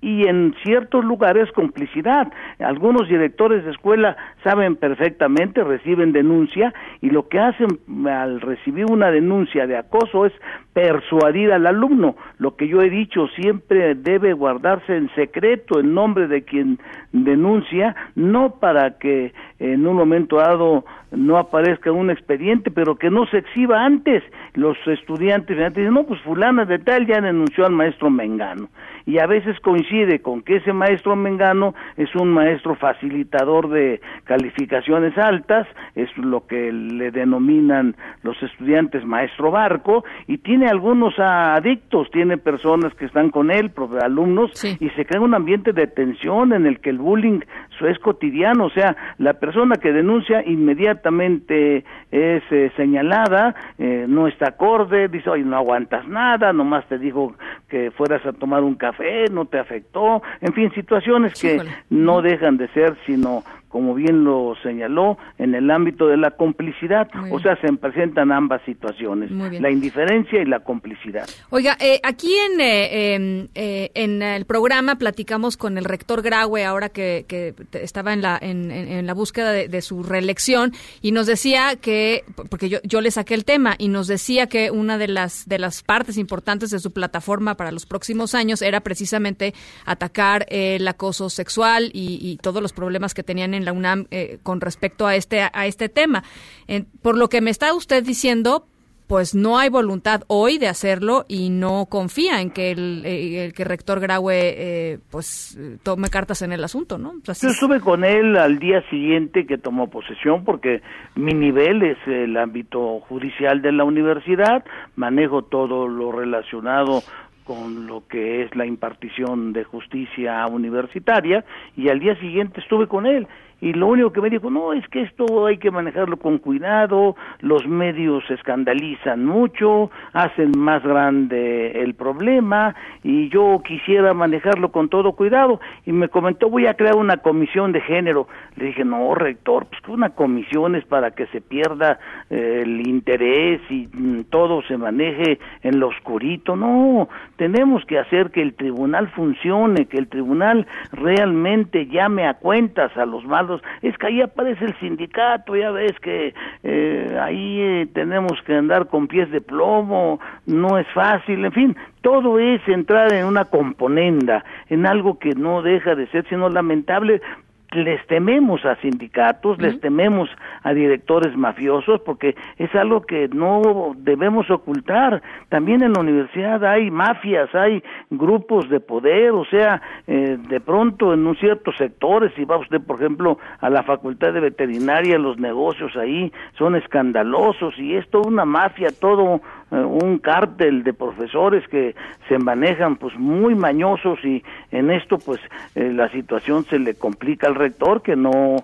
y en ciertos lugares complicidad. Algunos directores de escuela saben perfectamente, reciben denuncia y lo que hacen al recibir una denuncia de acoso es persuadir al alumno. Lo que yo he dicho siempre debe guardarse en secreto el nombre de quien denuncia, no para que en un momento dado no aparezca un expediente, pero que no se exhiba antes. Los estudiantes dicen, no, pues fulana de tal ya denunció al maestro Mengano. Y a veces coincide con que ese maestro Mengano es un maestro facilitador de calificaciones altas, es lo que le denominan los estudiantes maestro barco, y tiene algunos adictos, tiene personas que están con él, alumnos, y se crea un ambiente de tensión en el que el bullying Eso es cotidiano, o sea, la persona que denuncia inmediatamente es eh, señalada, eh, no está acorde, dice, oye, no aguantas nada, nomás te dijo que fueras a tomar un café, no te afectó, en fin, situaciones que no dejan de ser sino como bien lo señaló, en el ámbito de la complicidad. O sea, se presentan ambas situaciones, la indiferencia y la complicidad. Oiga, eh, aquí en, eh, em, eh, en el programa platicamos con el rector Graue, ahora que, estaba en la, en, la búsqueda de, su reelección, y nos decía que, porque yo, yo le saqué el tema, y nos decía que una de las, de las partes importantes de su plataforma para los próximos años era precisamente atacar el acoso sexual y, y todos los problemas que tenían en la UNAM eh, con respecto a este, a este tema. por lo que me está usted diciendo, pues no hay voluntad hoy de hacerlo y no confía en que el, eh, que rector Graue eh, pues tome cartas en el asunto, ¿no? Yo estuve con él al día siguiente que tomó posesión porque mi nivel es el ámbito judicial de la universidad, manejo todo lo relacionado con lo que es la impartición de justicia universitaria y al día siguiente estuve con él y lo único que me dijo, no, es que esto hay que manejarlo con cuidado, los medios escandalizan mucho, hacen más grande el problema y yo quisiera manejarlo con todo cuidado y me comentó, voy a crear una comisión de género. Le dije, no, rector, pues que una comisión es para que se pierda eh, el interés y mm, todo se maneje en lo oscurito, no, tenemos que hacer que el tribunal funcione, que el tribunal realmente llame a cuentas a los malos es que ahí aparece el sindicato, ya ves que eh, ahí eh, tenemos que andar con pies de plomo, no es fácil, en fin, todo es entrar en una componenda, en algo que no deja de ser sino lamentable les tememos a sindicatos, les tememos a directores mafiosos, porque es algo que no debemos ocultar. También en la universidad hay mafias, hay grupos de poder, o sea, eh, de pronto en un ciertos sectores, si va usted, por ejemplo, a la facultad de veterinaria, los negocios ahí son escandalosos y es toda una mafia, todo un cártel de profesores que se manejan pues muy mañosos y en esto pues eh, la situación se le complica al rector que no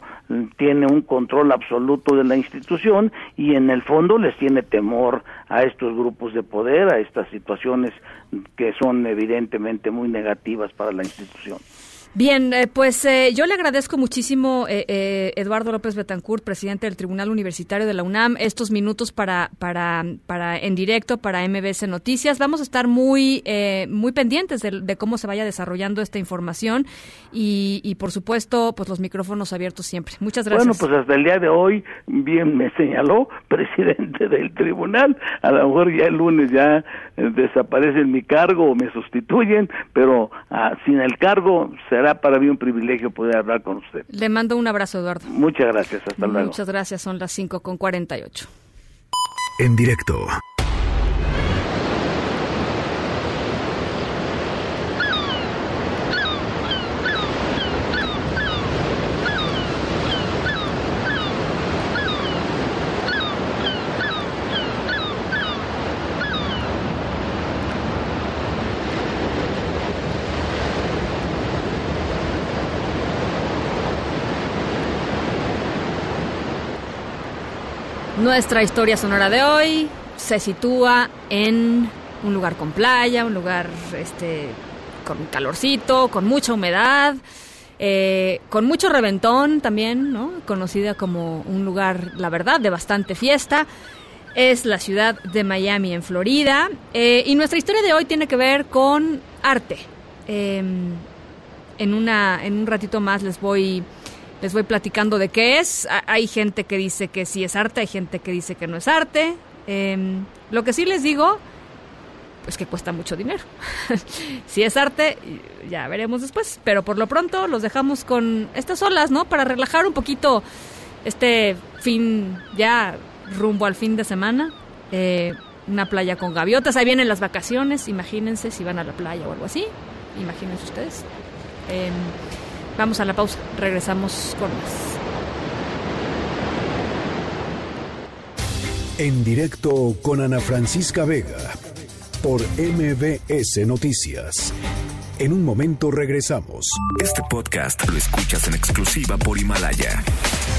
tiene un control absoluto de la institución y en el fondo les tiene temor a estos grupos de poder, a estas situaciones que son evidentemente muy negativas para la institución. Bien, eh, pues eh, yo le agradezco muchísimo, eh, Eduardo López Betancourt, presidente del Tribunal Universitario de la UNAM, estos minutos para, para, para en directo para MBS Noticias. Vamos a estar muy, muy pendientes de, cómo se vaya desarrollando esta información y, y, por supuesto, pues los micrófonos abiertos siempre. Muchas gracias. Bueno, pues hasta el día de hoy, bien me señaló, presidente del tribunal. A lo mejor ya el lunes ya desaparece en mi cargo o me sustituyen, pero ah, sin el cargo será será para mí un privilegio poder hablar con usted. Le mando un abrazo, Eduardo. Muchas gracias, hasta luego. Muchas gracias, son las 5 con 48. En directo. Nuestra historia sonora de hoy se sitúa en un lugar con playa, un lugar este, con calorcito, con mucha humedad, eh, con mucho reventón también, ¿no? conocida como un lugar, la verdad, de bastante fiesta. Es la ciudad de Miami, en Florida. Eh, y nuestra historia de hoy tiene que ver con arte. Em, en, una, en un ratito más les voy les voy platicando de qué es. Hay gente que dice que sí es arte, hay gente que dice que no es arte. Em, lo que sí les digo es que cuesta mucho dinero. si es arte, ya veremos después. Pero por lo pronto los dejamos con estas olas, ¿no? Para relajar un poquito este fin, ya rumbo al fin de semana. Eh, una playa con gaviotas. Ahí vienen las vacaciones. Imagínense si van a la playa o algo así. Imagínense ustedes. Em, Vamos a la pausa, regresamos con más. En directo con Ana Francisca Vega por MBS Noticias. En un momento regresamos. Este podcast lo escuchas en exclusiva por Himalaya.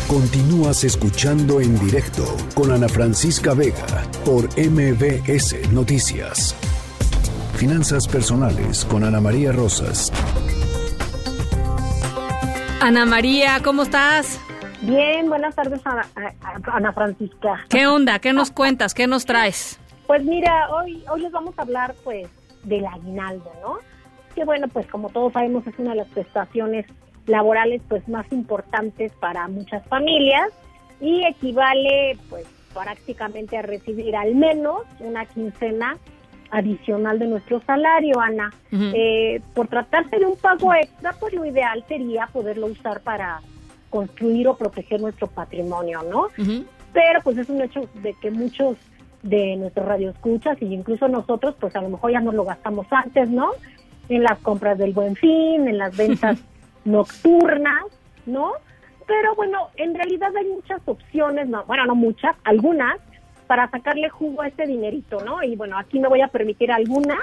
Continúas escuchando en directo con Ana Francisca Vega por MBS Noticias. Finanzas personales con Ana María Rosas. Ana María, ¿cómo estás? Bien, buenas tardes, Ana, Ana, Francisca. ¿Qué onda? ¿Qué nos cuentas? ¿Qué nos traes? Pues mira, hoy, hoy les vamos a hablar pues del aguinaldo, ¿no? Que bueno, pues como todos sabemos es una de las prestaciones laborales pues más importantes para muchas familias y equivale pues prácticamente a recibir al menos una quincena adicional de nuestro salario, Ana. eh, por tratarse de un pago extra, pues lo ideal sería poderlo usar para construir o proteger nuestro patrimonio, ¿no? Pero pues es un hecho de que muchos de nuestros radioescuchas y incluso nosotros, pues a lo mejor ya nos lo gastamos antes, ¿no? En las compras del buen fin, en las ventas nocturnas, ¿no? Pero bueno, en realidad hay muchas opciones, no, bueno, no muchas, algunas, para sacarle jugo a este dinerito, ¿no? Y bueno, aquí me voy a permitir algunas.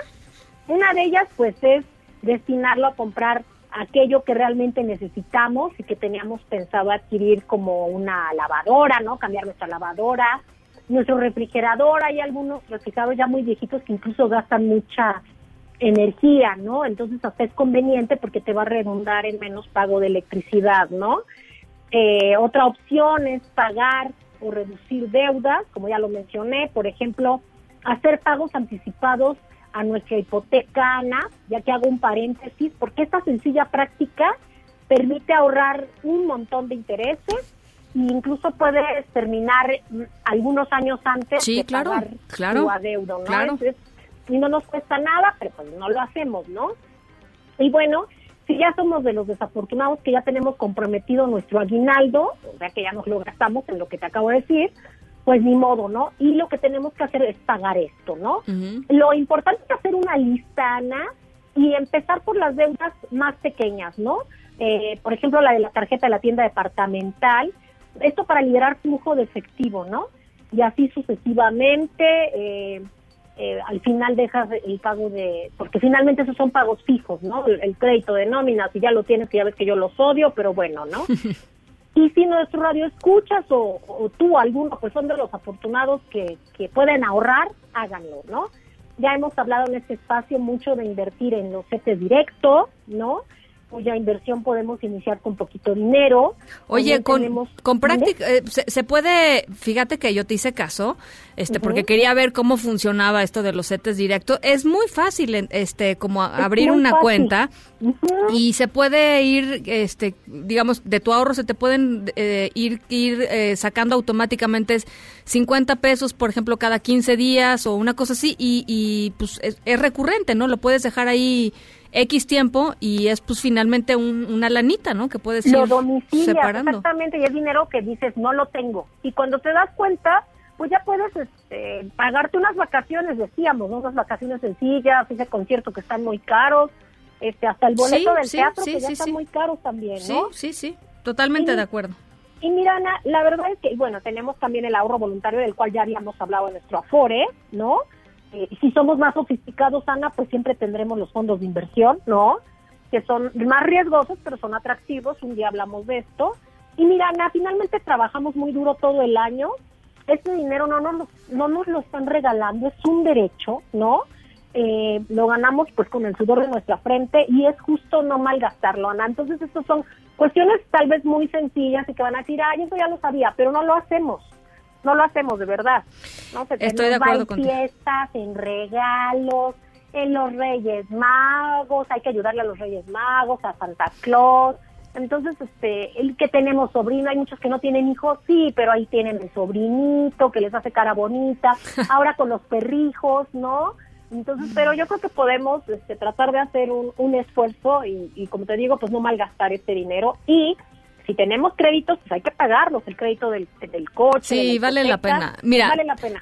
Una de ellas, pues, es destinarlo a comprar aquello que realmente necesitamos y que teníamos pensado adquirir como una lavadora, ¿no? Cambiar nuestra lavadora, nuestro refrigerador, hay algunos refrigeradores ya muy viejitos que incluso gastan mucha energía, ¿no? Entonces hasta es conveniente porque te va a redundar en menos pago de electricidad, ¿no? Eh, otra opción es pagar o reducir deudas, como ya lo mencioné, por ejemplo, hacer pagos anticipados a nuestra hipoteca, Ana, ya que hago un paréntesis, porque esta sencilla práctica permite ahorrar un montón de intereses e incluso puedes terminar algunos años antes de pagar tu adeudo, ¿no? y no nos cuesta nada, pero pues no lo hacemos, ¿no? Y bueno, si ya somos de los desafortunados que ya tenemos comprometido nuestro aguinaldo, o sea que ya nos lo gastamos en lo que te acabo de decir, pues ni modo, ¿no? Y lo que tenemos que hacer es pagar esto, ¿no? Lo importante es hacer una lista, Ana, y empezar por las deudas más pequeñas, ¿no? Eh, por ejemplo, la de la tarjeta de la tienda departamental, esto para liberar flujo de efectivo, ¿no? Y así sucesivamente, eh, eh, al final dejas el pago de, porque finalmente esos son pagos fijos, ¿no? El, crédito de nómina, si ya lo tienes, ya ves que yo los odio, pero bueno, ¿no? y si nuestro radio escuchas o, o, tú, alguno, pues son de los afortunados que, que pueden ahorrar, háganlo, ¿no? Ya hemos hablado en este espacio mucho de invertir en los CETES directos, ¿no? Cuya inversión podemos iniciar con poquito dinero. Oye, con, con práctica, eh, se, puede, fíjate que yo te hice caso, este, porque quería ver cómo funcionaba esto de los setes directos. Es muy fácil, este, como abrir una cuenta y se puede ir, este, digamos, de tu ahorro se te pueden eh, ir, ir eh, sacando automáticamente 50 pesos, por ejemplo, cada 15 días o una cosa así y, y pues es, es recurrente, ¿no? Lo puedes dejar ahí X tiempo y es pues finalmente una lanita, ¿no? Que puedes ir separando. Exactamente, y es dinero que dices, no lo tengo. Y cuando te das cuenta, pues ya puedes este, pagarte unas vacaciones, decíamos, ¿no? Unas vacaciones sencillas, ese concierto que están muy caros, este, hasta el boleto del teatro que ya están muy caros también, ¿no? Sí, sí, sí, totalmente de acuerdo. Y mira, Ana, la verdad es que, bueno, tenemos también el ahorro voluntario del cual ya habíamos hablado en nuestro Afore, ¿no? Eh, si somos más sofisticados, Ana, pues siempre tendremos los fondos de inversión, ¿no? Que son más riesgosos, pero son atractivos. Un día hablamos de esto. Y mira, Ana, finalmente trabajamos muy duro todo el año. Este dinero no nos, no nos lo están regalando, es un derecho, ¿no? Eh, lo ganamos pues con el sudor de nuestra frente y es justo no malgastarlo, Ana. Entonces, estas son cuestiones tal vez muy sencillas y que van a decir, ay, eso ya lo sabía, pero no lo hacemos no lo hacemos de verdad. ¿no? Estoy de acuerdo en fiestas, en regalos, en los Reyes Magos, hay que ayudarle a los Reyes Magos, a Santa Claus. Entonces, este, el que tenemos sobrino, hay muchos que no tienen hijos, sí, pero ahí tienen el sobrinito que les hace cara bonita. Ahora con los perrijos, ¿no? Entonces, pero yo creo que podemos este, tratar de hacer un, un esfuerzo y, y, como te digo, pues no malgastar este dinero y si tenemos créditos, pues hay que pagarlos, el crédito del, del coche. Sí, vale la pena. Mira,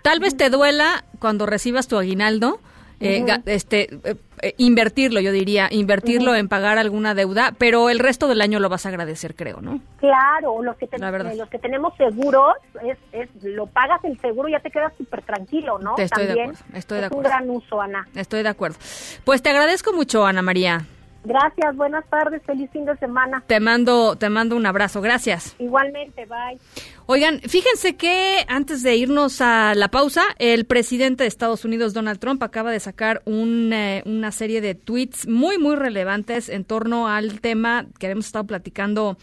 tal vez te duela cuando recibas tu aguinaldo, eh, este, eh, eh, invertirlo, yo diría, invertirlo en pagar alguna deuda, pero el resto del año lo vas a agradecer, creo, ¿no? Claro, los que, los que tenemos seguros, es, es, lo pagas el seguro y ya te quedas súper tranquilo, ¿no? estoy También de acuerdo, estoy de acuerdo. un gran uso, Ana. Estoy de acuerdo. Pues te agradezco mucho, Ana María. Gracias, buenas tardes, feliz fin de semana. Te mando, te mando un abrazo, gracias. Igualmente, bye. Oigan, fíjense que antes de irnos a la pausa, el presidente de Estados Unidos, Donald Trump, acaba de sacar un, eh, una serie de tweets muy, muy relevantes en torno al tema que habíamos estado platicando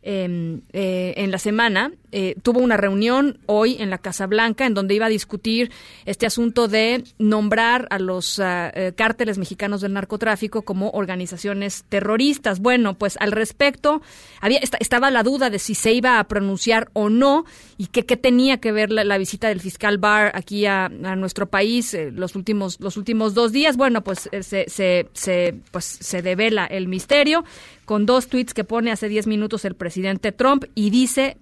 Em, eh, en la semana, eh, tuvo una reunión hoy en la Casa Blanca en donde iba a discutir este asunto de nombrar a los eh, cárteles mexicanos del narcotráfico como organizaciones terroristas. Bueno, pues al respecto había estaba la duda de si se iba a pronunciar o no y qué tenía que ver la, visita del fiscal Barr aquí a, nuestro país los últimos los últimos dos días. Bueno, pues se, se, se pues se devela el misterio con dos tweets que pone hace 10 minutos el presidente Trump y dice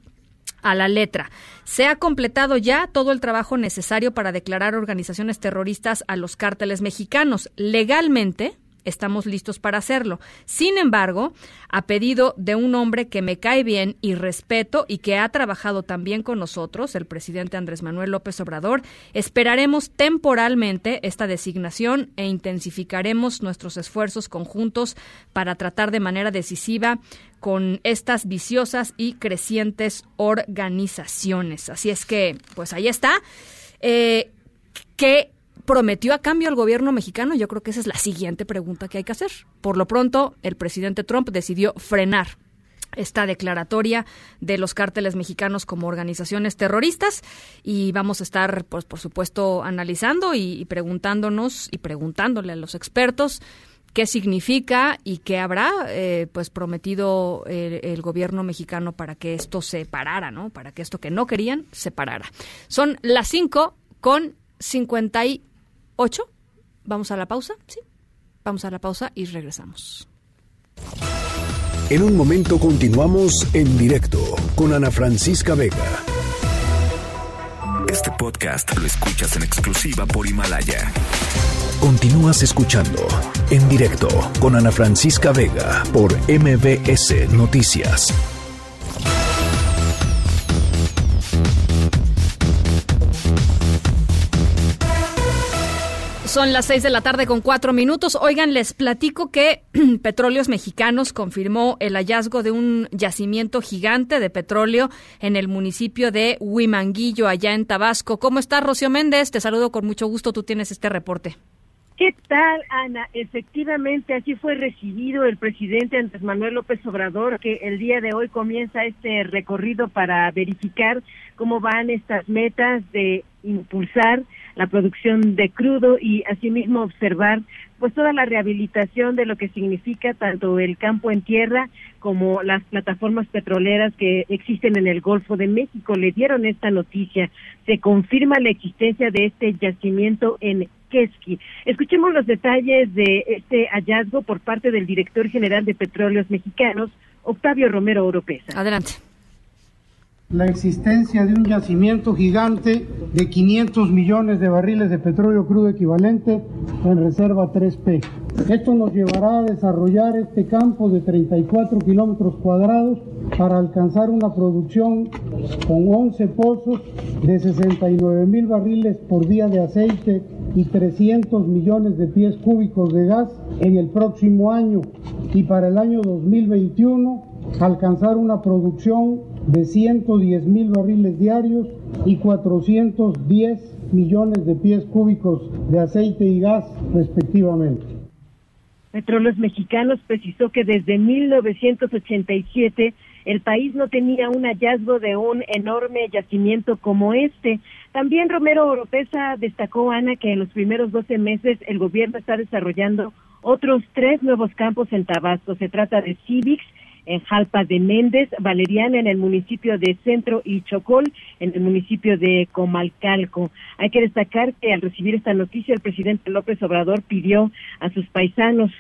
a la letra. Se ha completado ya todo el trabajo necesario para declarar organizaciones terroristas a los cárteles mexicanos. Legalmente, estamos listos para hacerlo. Sin embargo, a pedido de un hombre que me cae bien y respeto y que ha trabajado también con nosotros, el presidente Andrés Manuel López Obrador, esperaremos temporalmente esta designación e intensificaremos nuestros esfuerzos conjuntos para tratar de manera decisiva con estas viciosas y crecientes organizaciones. Así es que, pues ahí está. Eh, ¿Qué prometió a cambio al gobierno mexicano? Yo creo que esa es la siguiente pregunta que hay que hacer. Por lo pronto, el presidente Trump decidió frenar esta declaratoria de los cárteles mexicanos como organizaciones terroristas y vamos a estar, pues, por supuesto, analizando y, preguntándonos y preguntándole a los expertos qué significa y qué habrá eh, pues prometido el, el, gobierno mexicano para que esto se parara, ¿no? Para que esto que no querían se parara. Son las 5 con 58 8. Vamos a la pausa, ¿sí? Vamos a la pausa y regresamos. En un momento continuamos en directo con Ana Francisca Vega. Este podcast lo escuchas en exclusiva por Himalaya. Continúas escuchando en directo con Ana Francisca Vega por MBS Noticias. Son las seis de la tarde con cuatro minutos. Oigan, les platico que Petróleos Mexicanos confirmó el hallazgo de un yacimiento gigante de petróleo en el municipio de Huimanguillo, allá en Tabasco. ¿Cómo estás, Rocío Méndez? Te saludo con mucho gusto. Tú tienes este reporte. ¿Qué tal, Ana? Efectivamente, así fue recibido el presidente Andrés Manuel López Obrador, que el día de hoy comienza este recorrido para verificar cómo van estas metas de impulsar la producción de crudo y asimismo observar pues toda la rehabilitación de lo que significa tanto el campo en tierra como las plataformas petroleras que existen en el Golfo de México. Le dieron esta noticia. Se confirma la existencia de este yacimiento en Keski. Escuchemos los detalles de este hallazgo por parte del director general de Petróleos Mexicanos, Octavio Romero Oropesa. Adelante la existencia de un yacimiento gigante de 500 millones de barriles de petróleo crudo equivalente en reserva 3P. Esto nos llevará a desarrollar este campo de 34 kilómetros cuadrados para alcanzar una producción con 11 pozos de 69 mil barriles por día de aceite y 300 millones de pies cúbicos de gas en el próximo año y para el año 2021 alcanzar una producción de 110 mil barriles diarios y 410 millones de pies cúbicos de aceite y gas respectivamente. Petróleos Mexicanos precisó que desde 1987 el país no tenía un hallazgo de un enorme yacimiento como este. También Romero Oropesa destacó, Ana, que en los primeros 12 meses el gobierno está desarrollando otros tres nuevos campos en Tabasco. Se trata de Civics en Jalpa de Méndez, Valeriana en el municipio de Centro y Chocol en el municipio de Comalcalco. Hay que destacar que al recibir esta noticia el presidente López Obrador pidió a sus paisanos,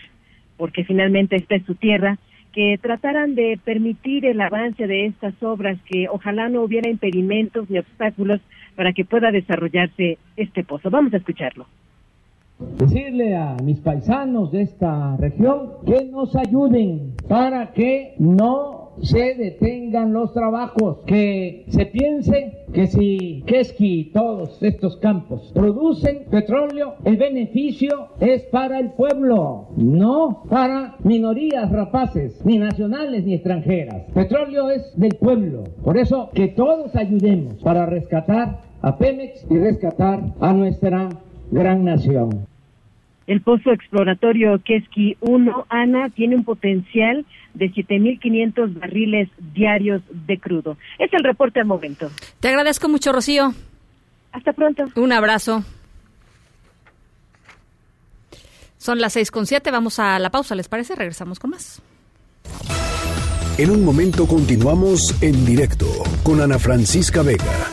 porque finalmente esta es su tierra, que trataran de permitir el avance de estas obras, que ojalá no hubiera impedimentos ni obstáculos para que pueda desarrollarse este pozo. Vamos a escucharlo. Decirle a mis paisanos de esta región que nos ayuden para que no se detengan los trabajos, que se piense que si Keski y todos estos campos producen petróleo, el beneficio es para el pueblo, no para minorías rapaces, ni nacionales ni extranjeras. Petróleo es del pueblo. Por eso que todos ayudemos para rescatar a Pemex y rescatar a nuestra gran nación. El pozo exploratorio Keski 1, Ana, tiene un potencial de 7.500 barriles diarios de crudo. Es el reporte al momento. Te agradezco mucho, Rocío. Hasta pronto. Un abrazo. Son las seis con siete. Vamos a la pausa, ¿les parece? Regresamos con más. En un momento continuamos en directo con Ana Francisca Vega.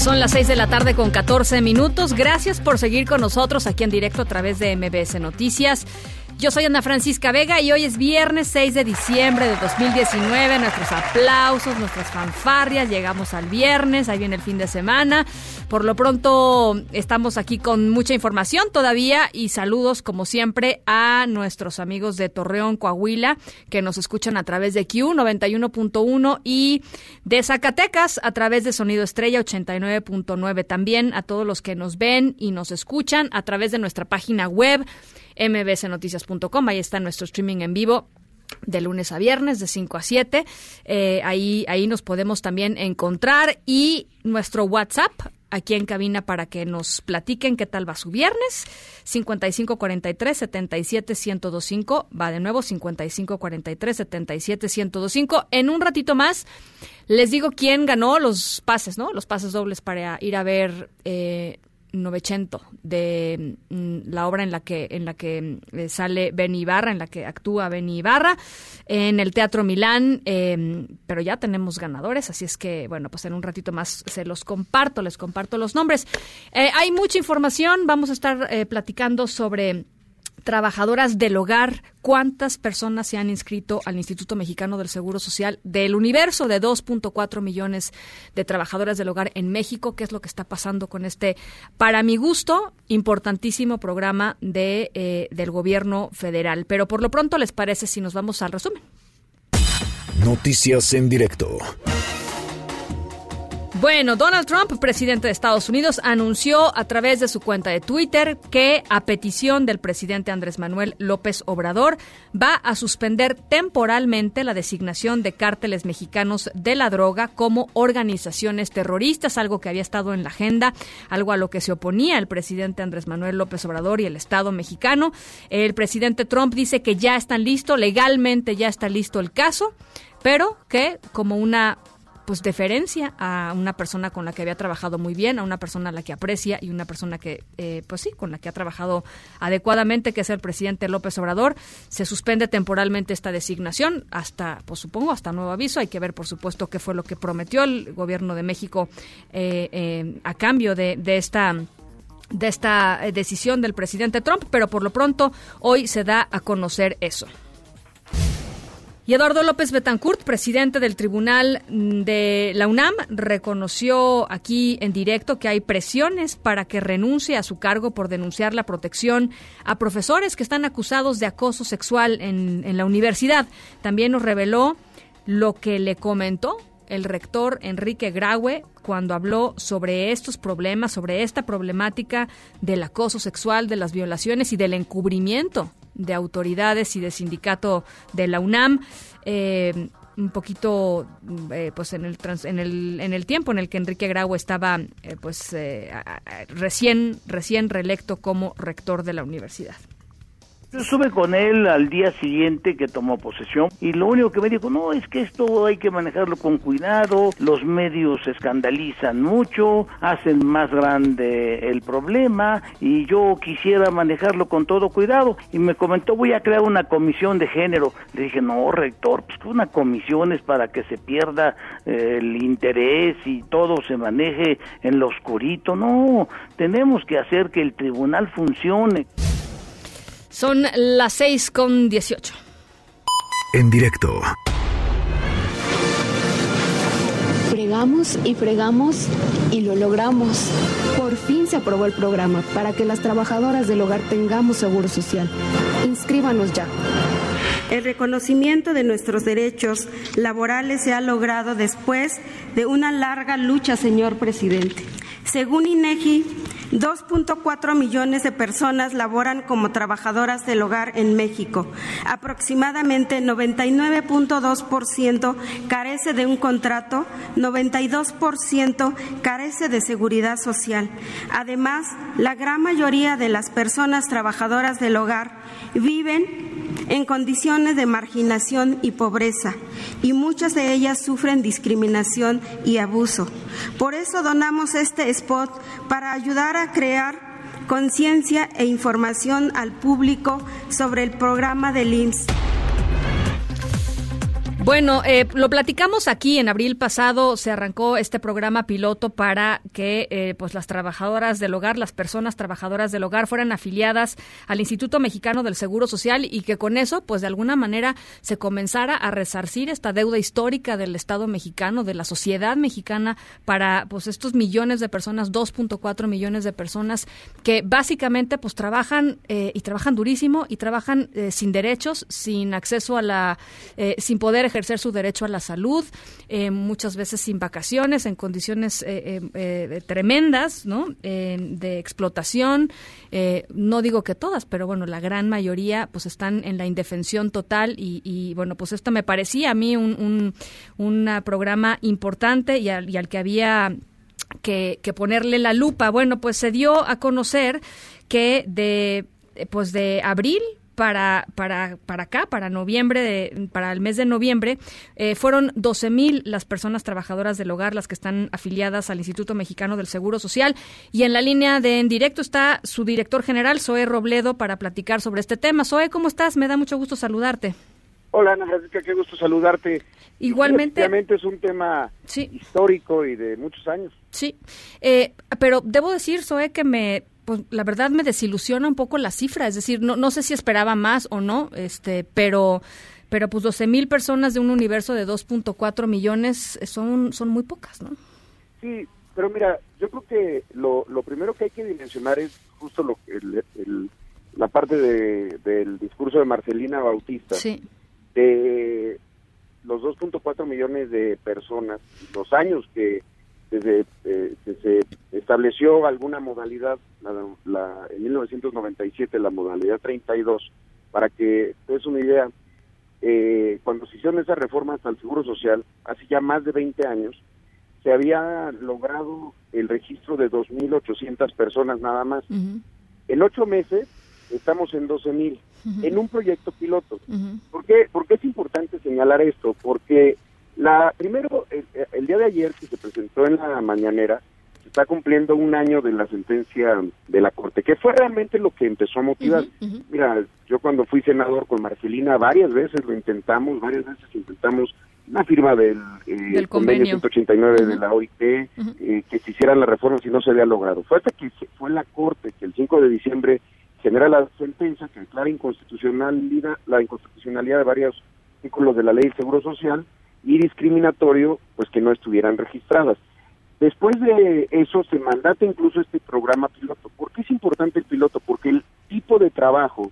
Son las 6 de la tarde con 14 minutos. Gracias por seguir con nosotros aquí en directo a través de MBS Noticias. Yo soy Ana Francisca Vega y hoy es viernes 6 de diciembre de 2019. Nuestros aplausos, nuestras fanfarrias. Llegamos al viernes, ahí viene el fin de semana. Por lo pronto estamos aquí con mucha información todavía y saludos como siempre a nuestros amigos de Torreón, Coahuila, que nos escuchan a través de Q 91.1 y de Zacatecas a través de Sonido Estrella 89.9. También a todos los que nos ven y nos escuchan a través de nuestra página web mbsnoticias.com. Ahí está nuestro streaming en vivo de lunes a viernes, de 5 a 7. Eh, ahí, ahí nos podemos también encontrar y nuestro WhatsApp aquí en cabina para que nos platiquen qué tal va su viernes. 5543 77 1025. Va de nuevo 5543 77 1025. En un ratito más les digo quién ganó los pases, ¿no? Los pases dobles para ir a ver eh, Novecento de mm, la obra en la que en la que eh, sale Benny Ibarra, en la que actúa Benny Ibarra en el Teatro Milán, eh, pero ya tenemos ganadores, así es que bueno, pues en un ratito más se los comparto, les comparto los nombres. Eh, hay mucha información, vamos a estar eh, platicando sobre trabajadoras del hogar, cuántas personas se han inscrito al Instituto Mexicano del Seguro Social del universo de 2.4 millones de trabajadoras del hogar en México, qué es lo que está pasando con este, para mi gusto, importantísimo programa de, eh, del gobierno federal. Pero por lo pronto, ¿les parece si nos vamos al resumen? Noticias en directo. Bueno, Donald Trump, presidente de Estados Unidos, anunció a través de su cuenta de Twitter que, a petición del presidente Andrés Manuel López Obrador, va a suspender temporalmente la designación de cárteles mexicanos de la droga como organizaciones terroristas, algo que había estado en la agenda, algo a lo que se oponía el presidente Andrés Manuel López Obrador y el Estado mexicano. El presidente Trump dice que ya están listos, legalmente ya está listo el caso, pero que como una pues deferencia a una persona con la que había trabajado muy bien, a una persona a la que aprecia y una persona que, eh, pues sí, con la que ha trabajado adecuadamente, que es el presidente López Obrador. Se suspende temporalmente esta designación hasta, pues supongo, hasta nuevo aviso. Hay que ver, por supuesto, qué fue lo que prometió el gobierno de México eh, eh, a cambio de, esta de esta decisión del presidente Trump, pero por lo pronto hoy se da a conocer eso. Y Eduardo López Betancourt, presidente del Tribunal de la UNAM, reconoció aquí en directo que hay presiones para que renuncie a su cargo por denunciar la protección a profesores que están acusados de acoso sexual en, en la universidad. También nos reveló lo que le comentó el rector Enrique Graue cuando habló sobre estos problemas, sobre esta problemática del acoso sexual, de las violaciones y del encubrimiento de autoridades y de sindicato de la UNAM. Eh, un poquito eh, pues en el, trans, en el en el tiempo en el que Enrique Grau estaba eh, pues eh, recién recién reelecto como rector de la universidad. Yo estuve con él al día siguiente que tomó posesión y lo único que me dijo, no, es que esto hay que manejarlo con cuidado, los medios escandalizan mucho, hacen más grande el problema y yo quisiera manejarlo con todo cuidado. Y me comentó, voy a crear una comisión de género. Le dije, no, rector, pues una comisión es para que se pierda eh, el interés y todo se maneje en lo oscurito. No, tenemos que hacer que el tribunal funcione. Son las 6 con 18. En directo. Fregamos y fregamos y lo logramos. Por fin se aprobó el programa para que las trabajadoras del hogar tengamos seguro social. Inscríbanos ya. El reconocimiento de nuestros derechos laborales se ha logrado después de una larga lucha, señor presidente. Según INEGI, 2.4 millones de personas laboran como trabajadoras del hogar en México. Aproximadamente 99.2% carece de un contrato, 92% carece de seguridad social. Además, la gran mayoría de las personas trabajadoras del hogar viven en condiciones de marginación y pobreza, y muchas de ellas sufren discriminación y abuso. Por eso donamos este spot para ayudar a crear conciencia e información al público sobre el programa del IMSS. Bueno, eh, lo platicamos aquí en abril pasado, se arrancó este programa piloto para que eh, pues las trabajadoras del hogar, las personas trabajadoras del hogar fueran afiliadas al Instituto Mexicano del Seguro Social y que con eso pues de alguna manera se comenzara a resarcir esta deuda histórica del Estado mexicano, de la sociedad mexicana para pues estos millones de personas, 2.4 millones de personas que básicamente pues trabajan eh, y trabajan durísimo y trabajan sin derechos, sin acceso a la, sin poder ejercer su derecho a la salud, eh, muchas veces sin vacaciones, en condiciones eh, eh, tremendas, ¿no? de explotación. no digo que todas, pero bueno, la gran mayoría pues están en la indefensión total y, bueno, pues esto me parecía a mí un, un, programa importante y al, y al que había que, que, ponerle la lupa. Bueno, pues se dio a conocer que de pues de abril para, para, para acá, para noviembre, para el mes de noviembre, eh, fueron 12 mil las personas trabajadoras del hogar, las que están afiliadas al Instituto Mexicano del Seguro Social. Y en la línea de en directo está su director general, Zoe Robledo, para platicar sobre este tema. Zoe, ¿cómo estás? Me da mucho gusto saludarte. Hola Ana Francisca, qué gusto saludarte. Igualmente. Obviamente es un tema histórico y de muchos años. Sí, eh, pero debo decir, Zoe, que me pues la verdad me desilusiona un poco la cifra, es decir, no, no sé si esperaba más o no, este, pero pero pues 12 mil personas de un universo de 2.4 millones son, son muy pocas, ¿no? Sí, pero mira, yo creo que lo, lo primero que hay que dimensionar es justo lo, el, la parte de, del discurso de Marcelina Bautista, sí. de los 2.4 millones de personas, los años que desde eh, que se estableció alguna modalidad, la, en 1997 la modalidad 32, para que te des una idea, eh, cuando se hicieron esas reformas al Seguro Social, hace ya más de 20 años, se había logrado el registro de 2.800 personas nada más. En ocho meses estamos en 12.000, en un proyecto piloto. ¿Por, qué? ¿Por qué es importante señalar esto? Porque la, primero, el, día de ayer que se presentó en la mañanera, se está cumpliendo un año de la sentencia de la Corte, que fue realmente lo que empezó a motivar. Mira, yo cuando fui senador con Marcelina varias veces lo intentamos, varias veces intentamos una firma del, eh, convenio. 189 de la OIT, eh, que se hicieran las reformas y no se había logrado. Fue hasta que fue la Corte que el 5 de diciembre genera la sentencia que declara inconstitucionalidad, la inconstitucionalidad de varios artículos de la Ley de Seguro Social, y discriminatorio, pues que no estuvieran registradas. Después de eso se mandata incluso este programa piloto. ¿Por qué es importante el piloto? Porque el tipo de trabajo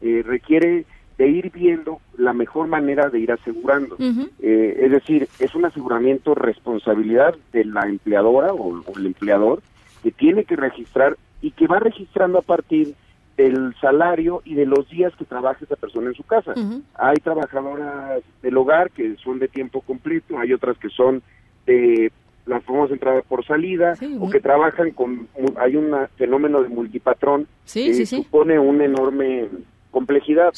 eh, requiere de ir viendo la mejor manera de ir asegurando. Eh, es decir, es un aseguramiento responsabilidad de la empleadora o, o, el empleador que tiene que registrar y que va registrando a partir del salario y de los días que trabaja esa persona en su casa. Hay trabajadoras del hogar que son de tiempo completo, hay otras que son de las famosas entradas por salida o que trabajan con hay un fenómeno de multipatrón que supone un enorme complejidad.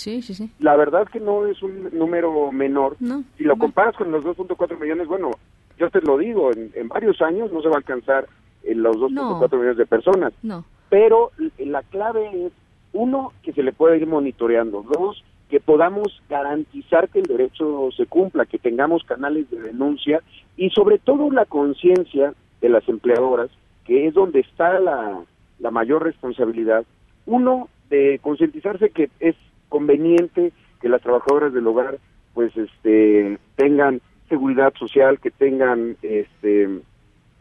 La verdad que no es un número menor. No, si lo comparas con los 2.4 millones, bueno, yo te lo digo, en, en, varios años no se va a alcanzar en los 2.4 No. millones de personas. No. Pero la clave es, uno, que se le pueda ir monitoreando. Dos, que podamos garantizar que el derecho se cumpla, que tengamos canales de denuncia y sobre todo la conciencia de las empleadoras, que es donde está la, la mayor responsabilidad. Uno, de concientizarse que es conveniente que las trabajadoras del hogar pues este tengan seguridad social, que tengan este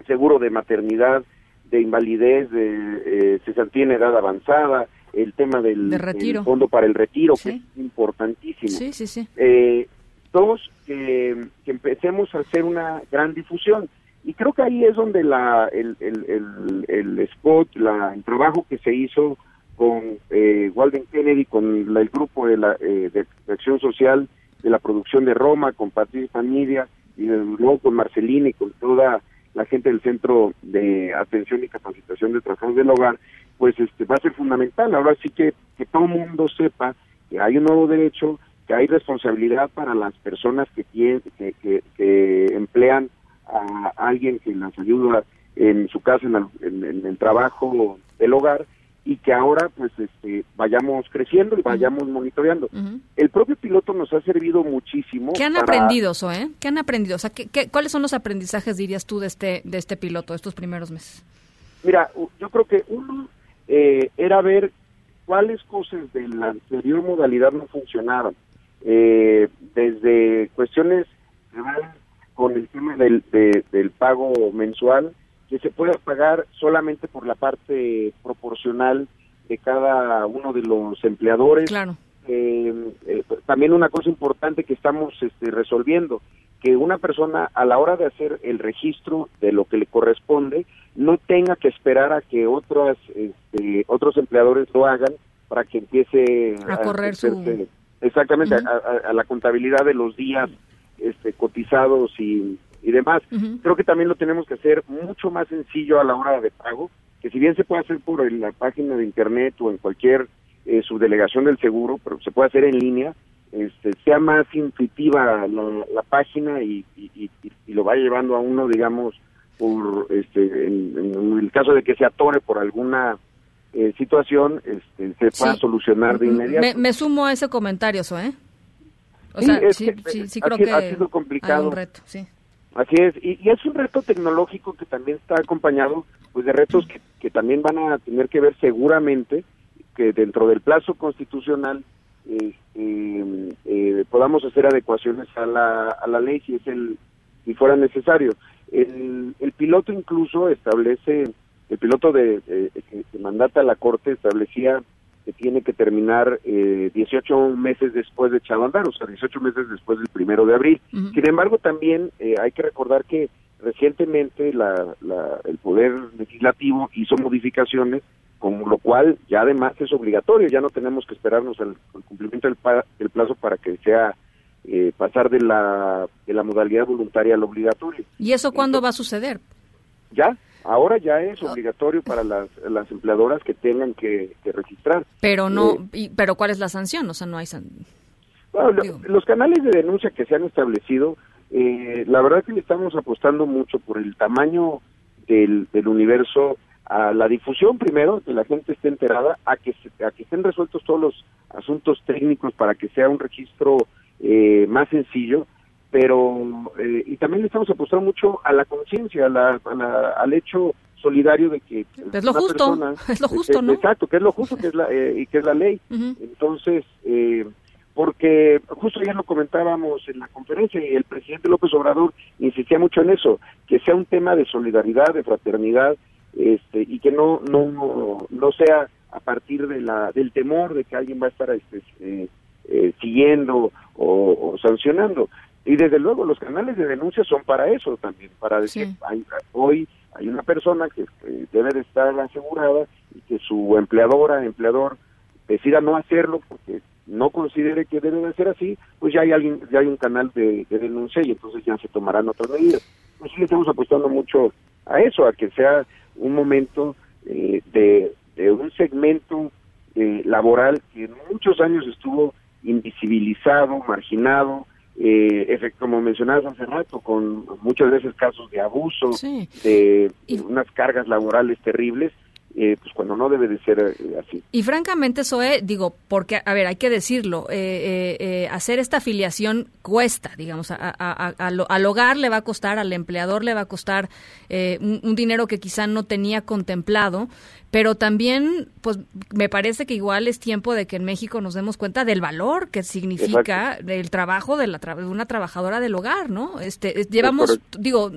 seguro de maternidad, de invalidez, de eh, cesantía en edad avanzada, el tema del, De retiro. del fondo para el retiro, que es importantísimo. Sí, sí, sí. Eh, dos, que, que empecemos a hacer una gran difusión. Y creo que ahí es donde la, el, el, el, el spot, la, el trabajo que se hizo con eh, Walden Kennedy, con la- el grupo de, la, eh, de, de Acción Social de la producción de Roma, con Patricia Familia, y luego con Marcelina y con toda la gente del Centro de Atención y Capacitación de Trabajadores del Hogar, pues este va a ser fundamental. Ahora sí que, que todo el mundo sepa que hay un nuevo derecho, que hay responsabilidad para las personas que, tienen, que, que, emplean a alguien que las ayuda en su casa, en el, en- en el trabajo del hogar, y que ahora pues este vayamos creciendo y vayamos monitoreando. El propio piloto nos ha servido muchísimo. ¿Qué han para- aprendido, Zoe? ¿Qué han aprendido? O sea, ¿qué, qué- cuáles son los aprendizajes, dirías tú, de este, de este piloto, estos primeros meses? Mira, yo creo que uno eh, era ver cuáles cosas de la anterior modalidad no funcionaron. Eh, desde cuestiones con el tema del, de- del pago mensual, que se pueda pagar solamente por la parte proporcional de cada uno de los empleadores. Claro. Eh, eh, también una cosa importante que estamos este, resolviendo, que una persona a la hora de hacer el registro de lo que le corresponde no tenga que esperar a que otras, este, otros empleadores lo hagan para que empiece A correr su- exactamente a, a- a la contabilidad de los días este, cotizados y, y demás. Creo que también lo tenemos que hacer mucho más sencillo a la hora de pago, que si bien se puede hacer por la página de internet o en cualquier eh, subdelegación del seguro, pero se puede hacer en línea, este, sea más intuitiva la, la página y, y- y- y lo va llevando a uno, digamos, por este, en, en el caso de que se atore por alguna eh, situación, este, se pueda Sí. solucionar de inmediato. Me, me sumo a ese comentario. O Sí, sea, es sí, que, sí, sí ha creo sido- que ha sido hay complicado. un reto, sí. Así es, y, es un reto tecnológico que también está acompañado pues de retos que, también van a tener que ver seguramente que dentro del plazo constitucional este, eh, podamos hacer adecuaciones a la, a la ley si es el si fuera necesario. El, el piloto incluso establece, el piloto de, eh, que, que mandata a la Corte establecía que tiene que terminar eh, 18 meses después de echado a andar, o sea, 18 meses después del primero de abril. Sin embargo, también eh, hay que recordar que recientemente la, la- el Poder Legislativo hizo modificaciones, con lo cual ya además es obligatorio, ya no tenemos que esperarnos al, al cumplimiento del, pa- del plazo para que sea eh, pasar de la, de la modalidad voluntaria al obligatorio. ¿Y eso cuándo va a suceder? Ya, ahora ya es obligatorio para las, las empleadoras que tengan que, que registrar. Pero no, Eh, y- pero ¿cuál es la sanción? O sea, no hay san... Bueno, lo- los canales de denuncia que se han establecido, eh, la verdad que le estamos apostando mucho por el tamaño del, del universo a la difusión primero, que la gente esté enterada, a que, se- a que estén resueltos todos los asuntos técnicos para que sea un registro eh, más sencillo, pero eh, y también le estamos apostando mucho a la conciencia, a la- a la- al hecho solidario de que Es lo justo, persona- es lo justo, eh, ¿no? Exacto, que es lo justo, que es la eh, y que es la ley. Entonces, eh, porque justo ayer lo comentábamos en la conferencia y el presidente López Obrador insistía mucho en eso, que sea un tema de solidaridad, de fraternidad, este, y que no no no sea a partir de la del temor de que alguien va a estar este, eh, eh, siguiendo o, o sancionando. Y desde luego los canales de denuncia son para eso también, para decir, Sí. hay- hoy hay una persona que, debe de estar asegurada y que su empleadora, empleador, decida no hacerlo porque no considere que debe de ser así, pues ya hay alguien, ya hay un canal de, de denuncia y entonces ya se tomarán otras medidas. Pues sí le estamos apostando mucho a eso, a que sea un momento eh, de, de un segmento de laboral que muchos años estuvo invisibilizado, marginado, eh, como mencionabas hace rato, con muchas veces casos de abuso, de unas cargas laborales terribles, eh, pues cuando no debe de ser eh, así. Y francamente, Zoe, digo, porque, a ver, hay que decirlo, eh, hacer esta afiliación cuesta, digamos, a, al hogar le va a costar, al empleador le va a costar un, un, dinero que quizá no tenía contemplado, pero también, pues, me parece que igual es tiempo de que en México nos demos cuenta del valor que significa el trabajo de, la de una trabajadora del hogar, ¿no? Este, llevamos, digo,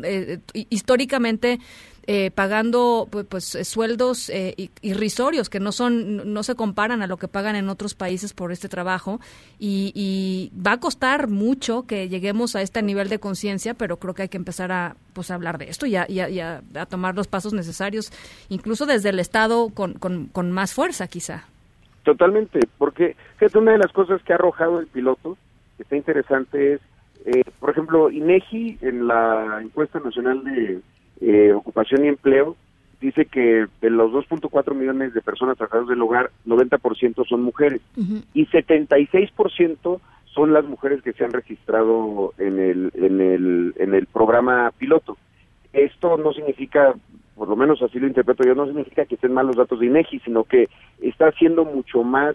históricamente eh, pagando pues, eh, sueldos eh, irrisorios que no son no se comparan a lo que pagan en otros países por este trabajo. Y, va a costar mucho que lleguemos a este nivel de conciencia pero creo que hay que empezar a pues hablar de esto y a, a, tomar los pasos necesarios incluso desde el estado con, con, más fuerza quizá. Totalmente porque es una de las cosas que ha arrojado el piloto que está interesante es por ejemplo INEGI en la encuesta nacional de eh, ocupación y empleo, dice que de los 2.4 millones de personas trabajadoras del hogar, 90% son mujeres y 76% son las mujeres que se han registrado en el, en el, en el programa piloto. Esto no significa, por lo menos así lo interpreto yo, no significa que estén mal los datos de INEGI, sino que está siendo mucho más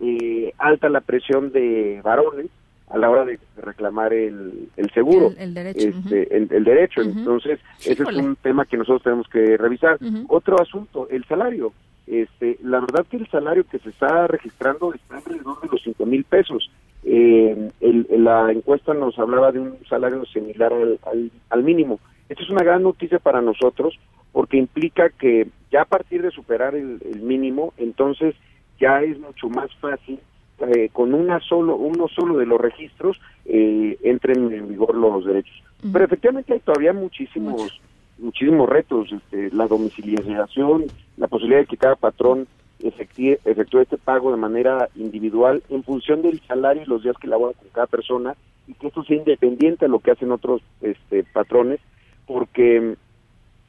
eh, alta la presión de varones a la hora de reclamar el, el seguro, el, derecho. Este, el, derecho. Entonces, ese es un tema que nosotros tenemos que revisar. Otro asunto, el salario. Este, la verdad que el salario que se está registrando está alrededor de los cinco mil pesos. Eh, la encuesta nos hablaba de un salario similar al, al, mínimo. Esto es una gran noticia para nosotros porque implica que ya a partir de superar el, el mínimo, entonces ya es mucho más fácil eh, con una solo, uno solo de los registros eh, entren en vigor los derechos. Pero efectivamente hay todavía muchísimos, muchísimos retos, este, la domiciliación, la posibilidad de que cada patrón efectúe este pago de manera individual en función del salario y los días que labora con cada persona y que esto sea independiente a lo que hacen otros este, patrones, porque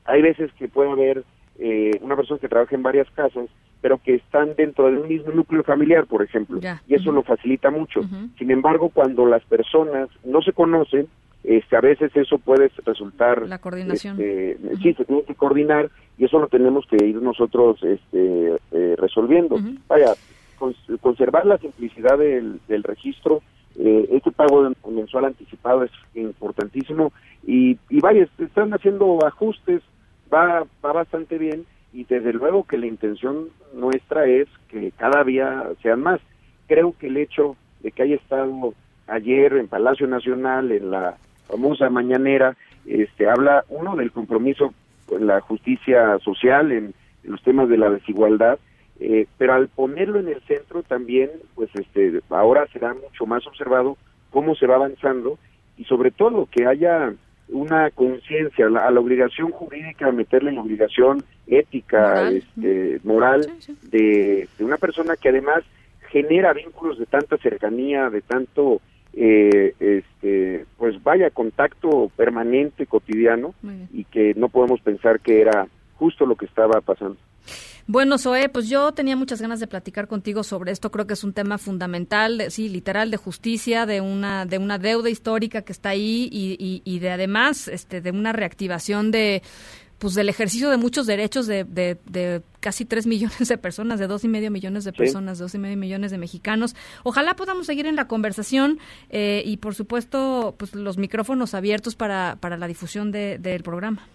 hay veces que puede haber eh, una persona que trabaja en varias casas pero que están dentro del mismo núcleo familiar, por ejemplo, y eso lo facilita mucho. Sin embargo, cuando las personas no se conocen, este, a veces eso puede resultar... La coordinación. Este, sí, se tiene que coordinar y eso lo tenemos que ir nosotros este, eh, resolviendo. Vaya, conservar la simplicidad del, del registro, eh, este pago mensual anticipado es importantísimo y, y vaya, están haciendo ajustes, va, va bastante bien y desde luego que la intención nuestra es que cada día sean más. Creo que el hecho de que haya estado ayer en Palacio Nacional, en la famosa mañanera, este, habla uno del compromiso con la justicia social, en, los temas de la desigualdad, eh, pero al ponerlo en el centro también, pues este, ahora será mucho más observado cómo se va avanzando y sobre todo que haya una conciencia, a la obligación jurídica, meterle la obligación ética, moral, este, moral De, una persona que además genera vínculos de tanta cercanía, de tanto, eh, este, pues vaya, contacto permanente, cotidiano, y que no podemos pensar que era justo lo que estaba pasando. Bueno, Zoe, pues yo tenía muchas ganas de platicar contigo sobre esto. Creo que es un tema fundamental, sí, literal, de justicia, de una, de una deuda histórica que está ahí y, y, de además, este, de una reactivación de pues del ejercicio de muchos derechos de, de, casi tres millones de personas, de dos y medio millones de personas, dos y medio millones de mexicanos. Ojalá podamos seguir en la conversación eh, y, por supuesto, pues los micrófonos abiertos para, para la difusión del programa.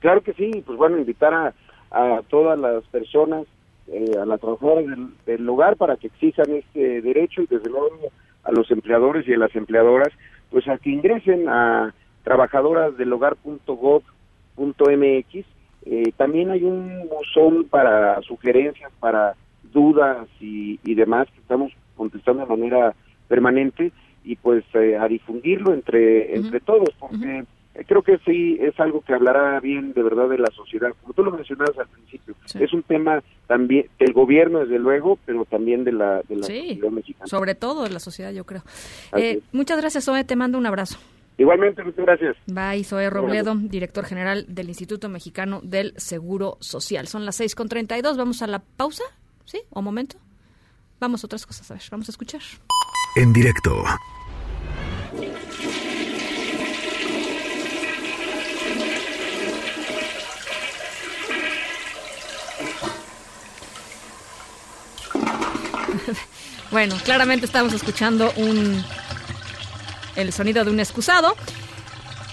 Claro que sí, pues bueno, invitar a, a todas las personas, eh, a las trabajadoras del, hogar para que exijan este derecho y desde luego a los empleadores y a las empleadoras, pues a que ingresen a trabajadorasdelhogar.gov.mx. Eh, también hay un buzón para sugerencias, para dudas y, y demás que estamos contestando de manera permanente y pues eh, a difundirlo entre, entre todos, porque creo que sí es algo que hablará bien de verdad de la sociedad, como tú lo mencionabas al principio. Es un tema también del gobierno, desde luego, pero también de la, de la sociedad mexicana. Sobre todo de la sociedad, yo creo. Eh, muchas gracias, Zoe. Te mando un abrazo. Igualmente, muchas gracias. Bye, Zoe Robledo, director general del Instituto Mexicano del Seguro Social. Son las 6.32. Vamos a la pausa, ¿sí? ¿O momento? vamos a otras cosas, a ver, vamos a escuchar. En directo. Bueno, claramente estamos escuchando un el sonido de un excusado.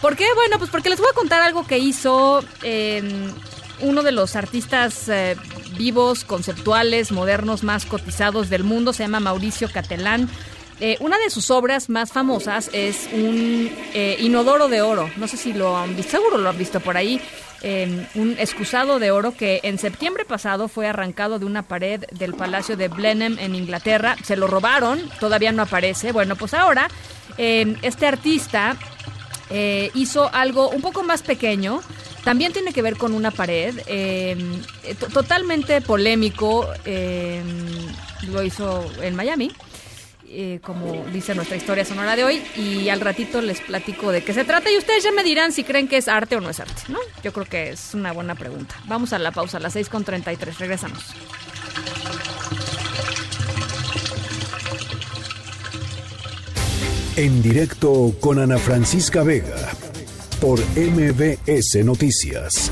¿Por qué? Bueno, pues porque les voy a contar algo que hizo em, uno de los artistas eh, vivos, conceptuales, modernos más cotizados del mundo. Se llama Mauricio Catelán. Eh, una de sus obras más famosas es un eh, inodoro de oro. No sé si lo han visto, seguro lo han visto por ahí. Em, un excusado de oro que en septiembre pasado fue arrancado de una pared del Palacio de Blenheim en Inglaterra. Se lo robaron, todavía no aparece. Bueno, pues ahora em, este artista eh, hizo algo un poco más pequeño. También tiene que ver con una pared, em, totalmente polémico. lo hizo en Miami. Eh, como dice nuestra historia sonora de hoy, y al ratito les platico de qué se trata y ustedes ya me dirán si creen que es arte o no es arte, ¿no? Yo creo que es una buena pregunta. Vamos a la pausa, a las 6.33, regresamos. En directo con Ana Francisca Vega, por MBS Noticias.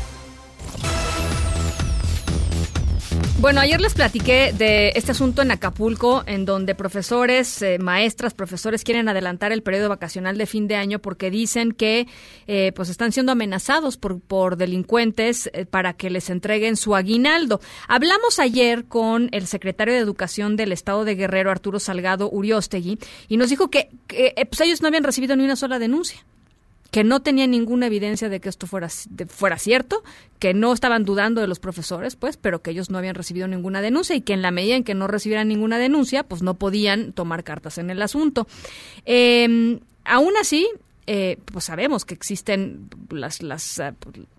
Bueno, ayer les platiqué de este asunto en Acapulco, en donde profesores, eh, maestras, profesores quieren adelantar el periodo vacacional de fin de año porque dicen que eh, pues están siendo amenazados por, por delincuentes eh, para que les entreguen su aguinaldo. Hablamos ayer con el secretario de Educación del Estado de Guerrero, Arturo Salgado Uriostegui, y nos dijo que, que pues ellos no habían recibido ni una sola denuncia que no tenían ninguna evidencia de que esto fuera, fuera cierto, que no estaban dudando de los profesores, pues, pero que ellos no habían recibido ninguna denuncia y que en la medida en que no recibieran ninguna denuncia, pues no podían tomar cartas en el asunto. Eh, aún así, eh, pues sabemos que existen las, las eh,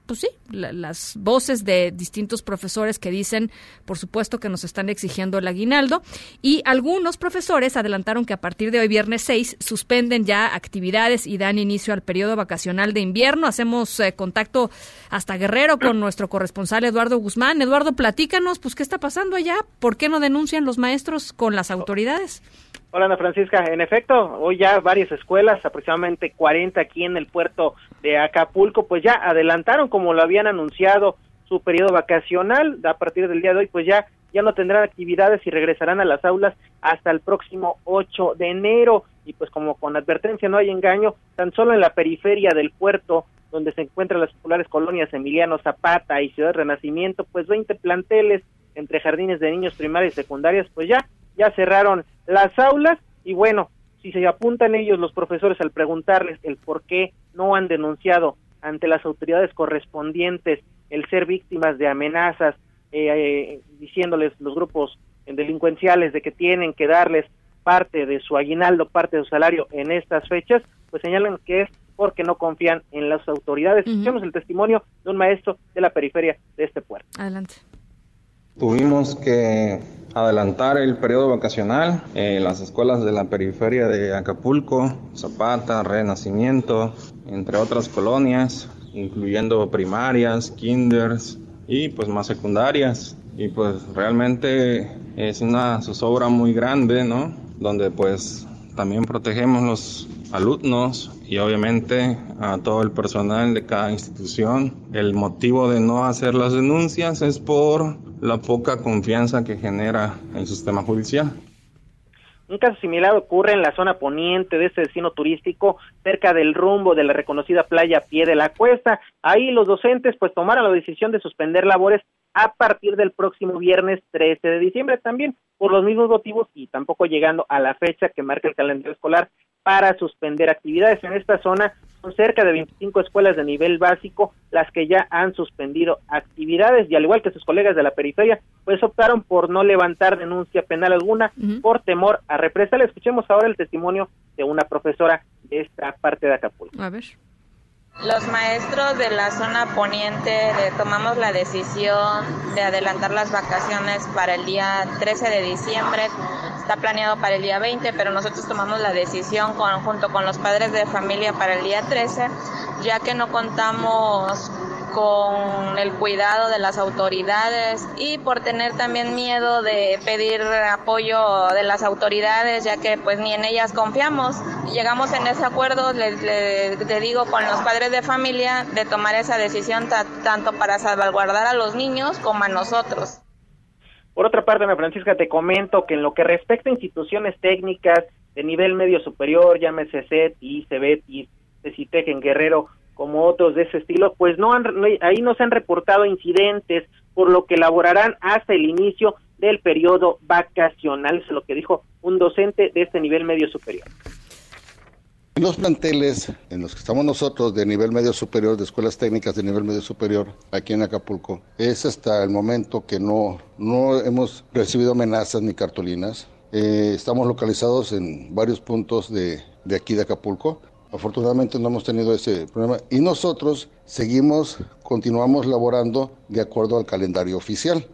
pues sí, las voces de distintos profesores que dicen, por supuesto, que nos están exigiendo el aguinaldo y algunos profesores adelantaron que a partir de hoy, viernes 6, suspenden ya actividades y dan inicio al periodo vacacional de invierno. Hacemos eh, contacto hasta Guerrero con nuestro corresponsal Eduardo Guzmán. Eduardo, platícanos, pues, ¿qué está pasando allá? ¿Por qué no denuncian los maestros con las autoridades? Hola Ana Francisca, en efecto, hoy ya varias escuelas, aproximadamente 40 aquí en el puerto de Acapulco, pues ya adelantaron como lo habían anunciado su periodo vacacional, a partir del día de hoy pues ya ya no tendrán actividades y regresarán a las aulas hasta el próximo 8 de enero. Y pues como con advertencia no hay engaño, tan solo en la periferia del puerto donde se encuentran las populares colonias Emiliano Zapata y Ciudad Renacimiento, pues 20 planteles entre jardines de niños primarios y secundarias, pues ya ya cerraron las aulas y bueno, si se apuntan ellos los profesores al preguntarles el por qué no han denunciado ante las autoridades correspondientes el ser víctimas de amenazas, eh, eh, diciéndoles los grupos delincuenciales de que tienen que darles parte de su aguinaldo, parte de su salario en estas fechas, pues señalan que es porque no confían en las autoridades. Escuchemos el testimonio de un maestro de la periferia de este puerto. Adelante. Tuvimos que adelantar el periodo vacacional en las escuelas de la periferia de Acapulco, Zapata, Renacimiento, entre otras colonias, incluyendo primarias, kinders y pues más secundarias. Y pues realmente es una zozobra muy grande, ¿no? Donde pues también protegemos los alumnos y obviamente a todo el personal de cada institución. El motivo de no hacer las denuncias es por la poca confianza que genera el sistema judicial. Un caso similar ocurre en la zona poniente de este destino turístico, cerca del rumbo de la reconocida playa Pie de la Cuesta. Ahí los docentes pues tomaron la decisión de suspender labores a partir del próximo viernes 13 de diciembre también por los mismos motivos y tampoco llegando a la fecha que marca el calendario escolar para suspender actividades en esta zona. Son cerca de 25 escuelas de nivel básico las que ya han suspendido actividades y al igual que sus colegas de la periferia, pues optaron por no levantar denuncia penal alguna por temor a represalia. Escuchemos ahora el testimonio de una profesora de esta parte de Acapulco. A ver. Los maestros de la zona poniente tomamos la decisión de adelantar las vacaciones para el día 13 de diciembre. Está planeado para el día 20, pero nosotros tomamos la decisión junto con los padres de familia para el día 13, ya que no contamos con el cuidado de las autoridades y por tener también miedo de pedir apoyo de las autoridades, ya que pues ni en ellas confiamos. Llegamos en ese acuerdo, le, digo, con los padres de familia de tomar esa decisión tanto para salvaguardar a los niños como a nosotros. Por otra parte, Ana Francisca, te comento que en lo que respecta a instituciones técnicas de nivel medio superior, llámese CET, y CITEC en Guerrero, como otros de ese estilo, pues no han, ahí no se han reportado incidentes, por lo que elaborarán hasta el inicio del periodo vacacional, es lo que dijo un docente de este nivel medio superior. Los planteles en los que estamos nosotros de nivel medio superior, de escuelas técnicas de nivel medio superior, aquí en Acapulco, es hasta el momento que no, no hemos recibido amenazas ni cartulinas. Eh, estamos localizados en varios puntos de, de aquí de Acapulco. Afortunadamente no hemos tenido ese problema y nosotros seguimos, continuamos laborando de acuerdo al calendario oficial.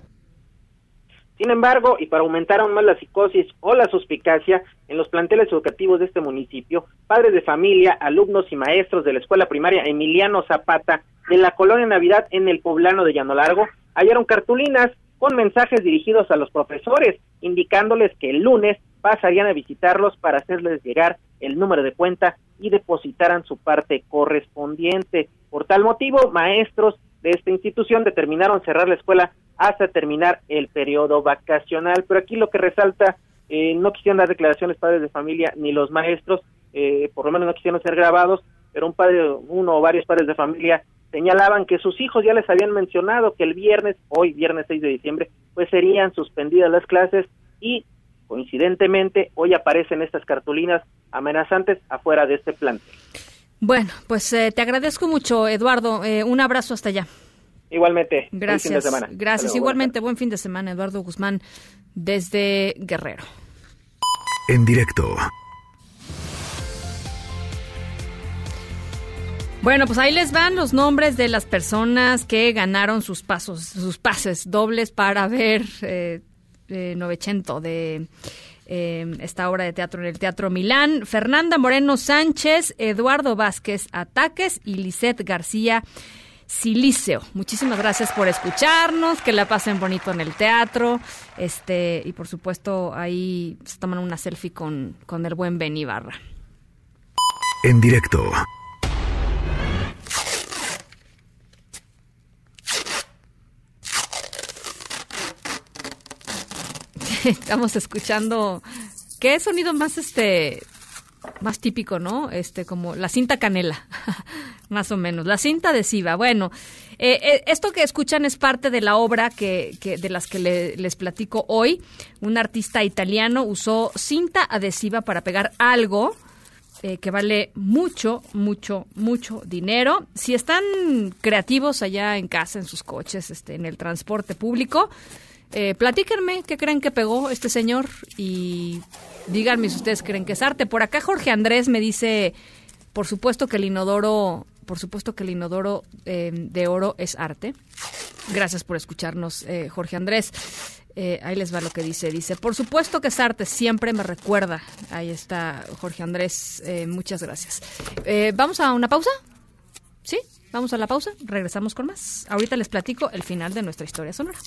Sin embargo, y para aumentar aún más la psicosis o la suspicacia en los planteles educativos de este municipio, padres de familia, alumnos y maestros de la escuela primaria Emiliano Zapata de la colonia Navidad en el poblano de Llano Largo hallaron cartulinas con mensajes dirigidos a los profesores, indicándoles que el lunes pasarían a visitarlos para hacerles llegar el número de cuenta y depositaran su parte correspondiente. Por tal motivo, maestros de esta institución determinaron cerrar la escuela hasta terminar el periodo vacacional. Pero aquí lo que resalta, eh, no quisieron dar declaraciones padres de familia ni los maestros, eh, por lo menos no quisieron ser grabados, pero un padre, uno o varios padres de familia señalaban que sus hijos ya les habían mencionado que el viernes, hoy viernes 6 de diciembre, pues serían suspendidas las clases y coincidentemente hoy aparecen estas cartulinas amenazantes afuera de este plan. Bueno, pues eh, te agradezco mucho, Eduardo. Eh, un abrazo hasta allá. Igualmente. Gracias. Gracias. Igualmente, buen fin de semana, Eduardo Guzmán, desde Guerrero. En directo. Bueno, pues ahí les van los nombres de las personas que ganaron sus pasos, sus pases dobles para ver eh, eh Novecento de eh, esta obra de teatro en el Teatro Milán. Fernanda Moreno Sánchez, Eduardo Vázquez Ataques y Lisette García Siliceo. Muchísimas gracias por escucharnos, que la pasen bonito en el teatro. Este, y por supuesto, ahí se toman una selfie con, con el buen Ben Ibarra. En directo. estamos escuchando qué sonido más este más típico, ¿no? Este como la cinta canela, más o menos, la cinta adhesiva. Bueno, eh, eh, esto que escuchan es parte de la obra que, de las que les platico hoy. Un artista italiano usó cinta adhesiva para pegar algo. Eh, que vale mucho, mucho, mucho dinero. Si están creativos allá en casa, en sus coches, este, en el transporte público, eh, platíquenme qué creen que pegó este señor y díganme si ustedes creen que es arte. Por acá Jorge Andrés me dice, por supuesto que el inodoro, por supuesto que el inodoro eh, de oro es arte. Gracias por escucharnos, eh, Jorge Andrés. Eh, ahí les va lo que dice. Dice, por supuesto que es arte, siempre me recuerda. Ahí está Jorge Andrés, muchas gracias. ¿Vamos a una pausa? ¿Sí? Vamos a la pausa, regresamos con más. Ahorita les platico el final de nuestra historia sonora.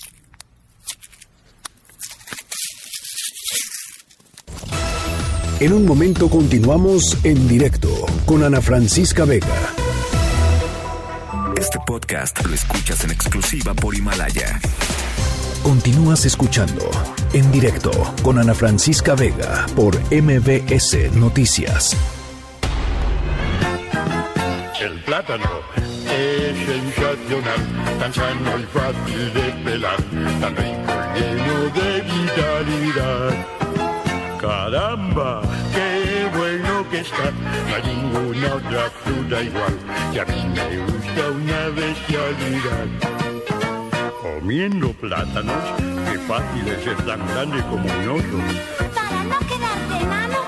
En un momento continuamos en directo con Ana Francisca Vega. Este podcast lo escuchas en exclusiva por Himalaya. Continúas escuchando en directo con Ana Francisca Vega por MBS Noticias. El plátano es sensacional, tan sano y fácil de pelar, tan rico lleno de vitalidad. Caramba, qué bueno que está, no hay ninguna otra fruta igual, y a mí me gusta una bestialidad. Comiendo plátanos, qué fácil es ser tan grande como un oso. Para no quedarte enano,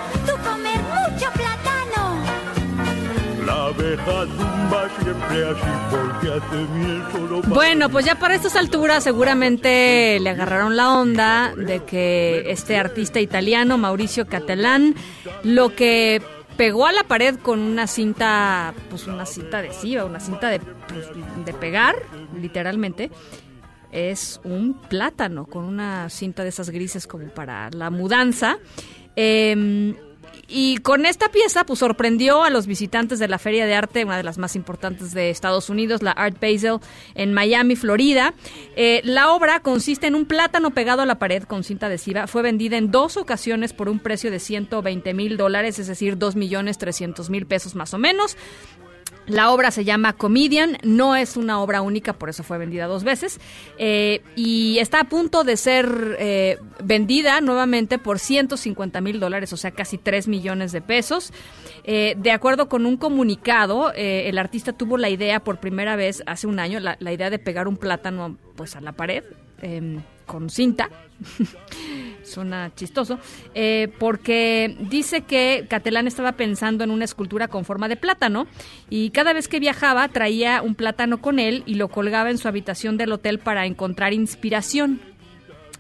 siempre así porque hace Bueno, pues ya para estas alturas seguramente le agarraron la onda de que este artista italiano, Mauricio Catalán, lo que pegó a la pared con una cinta, pues una cinta adhesiva, una cinta de, pues, de pegar, literalmente, es un plátano con una cinta de esas grises como para la mudanza. Eh, y con esta pieza, pues sorprendió a los visitantes de la Feria de Arte, una de las más importantes de Estados Unidos, la Art Basel, en Miami, Florida. Eh, la obra consiste en un plátano pegado a la pared con cinta adhesiva. Fue vendida en dos ocasiones por un precio de 120 mil dólares, es decir, 2 millones 300 mil pesos más o menos. La obra se llama Comedian, no es una obra única, por eso fue vendida dos veces, eh, y está a punto de ser eh, vendida nuevamente por 150 mil dólares, o sea, casi 3 millones de pesos. Eh, de acuerdo con un comunicado, el artista tuvo la idea por primera vez hace un año, la, la idea de pegar un plátano pues a la pared em, con cinta. suena chistoso, eh, porque dice que Catalán estaba pensando en una escultura con forma de plátano y cada vez que viajaba traía un plátano con él y lo colgaba en su habitación del hotel para encontrar inspiración.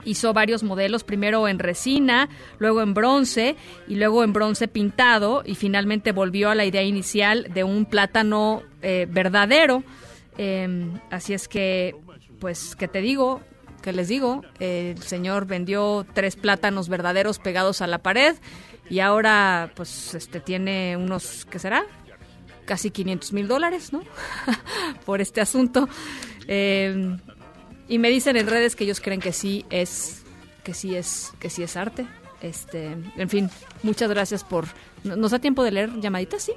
Hizo varios modelos, primero en resina, luego en bronce y luego en bronce pintado y finalmente volvió a la idea inicial de un plátano eh, verdadero. Em, así es que, pues, ¿qué te digo? Que les digo, el señor vendió tres plátanos verdaderos pegados a la pared y ahora pues este tiene unos, ¿qué será? Casi 500 mil dólares, ¿no? Por este asunto. Eh, y me dicen en redes que ellos creen que sí es, que sí es, que sí es arte. Este, en fin, muchas gracias por. ¿Nos da tiempo de leer llamaditas? Sí.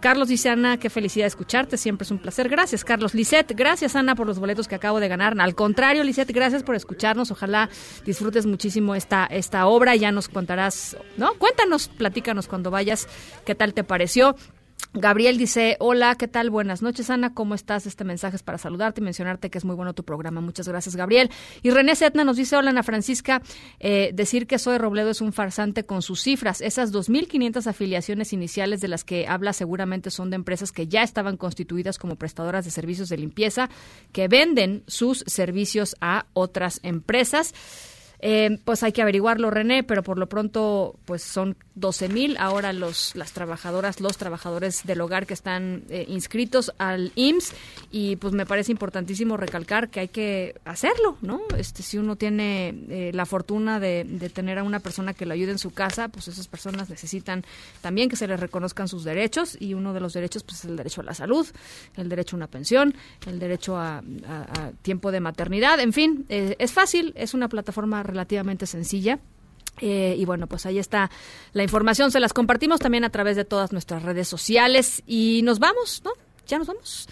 Carlos dice, Ana, qué felicidad escucharte, siempre es un placer. Gracias, Carlos. Lisette, gracias, Ana, por los boletos que acabo de ganar. Al contrario, Lisette, gracias por escucharnos. Ojalá disfrutes muchísimo esta, esta obra. Ya nos contarás, ¿no? Cuéntanos, platícanos cuando vayas, qué tal te pareció. Gabriel dice, hola, ¿qué tal? Buenas noches, Ana, ¿cómo estás? Este mensaje es para saludarte y mencionarte que es muy bueno tu programa. Muchas gracias, Gabriel. Y René Setna nos dice, hola, Ana Francisca, eh, decir que Soy Robledo es un farsante con sus cifras. Esas 2.500 afiliaciones iniciales de las que habla seguramente son de empresas que ya estaban constituidas como prestadoras de servicios de limpieza, que venden sus servicios a otras empresas. Eh, pues hay que averiguarlo, René, pero por lo pronto, pues son 12 mil. Ahora los, las trabajadoras, los trabajadores del hogar que están eh, inscritos al IMSS y pues me parece importantísimo recalcar que hay que hacerlo, ¿no? Este, si uno tiene eh, la fortuna de, tener a una persona que lo ayude en su casa, pues esas personas necesitan también que se les reconozcan sus derechos. Y uno de los derechos pues es el derecho a la salud, el derecho a una pensión, el derecho a, a, tiempo de maternidad, en fin, es fácil, es una plataforma relativamente sencilla. Eh, y bueno, pues ahí está la información. Se las compartimos también a través de todas nuestras redes sociales. Y nos vamos, ¿no? Ya nos vamos.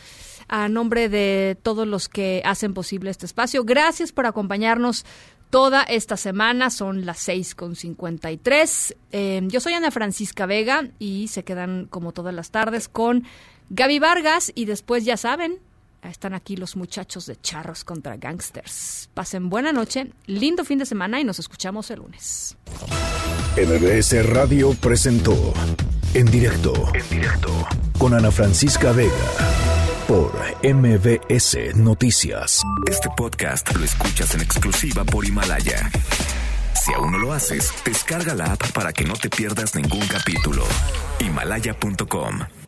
A nombre de todos los que hacen posible este espacio, gracias por acompañarnos toda esta semana. Son las 6.53. Eh, yo soy Ana Francisca Vega y se quedan como todas las tardes con Gaby Vargas. Y después, ya saben, están aquí los muchachos de Charros contra Gangsters. Pasen buena noche, lindo fin de semana y nos escuchamos el lunes. MBS Radio presentó En directo, en directo, con Ana Francisca Vega, por MBS Noticias. Este podcast lo escuchas en exclusiva por Himalaya. Si aún no lo haces, descarga la app para que no te pierdas ningún capítulo. Himalaya.com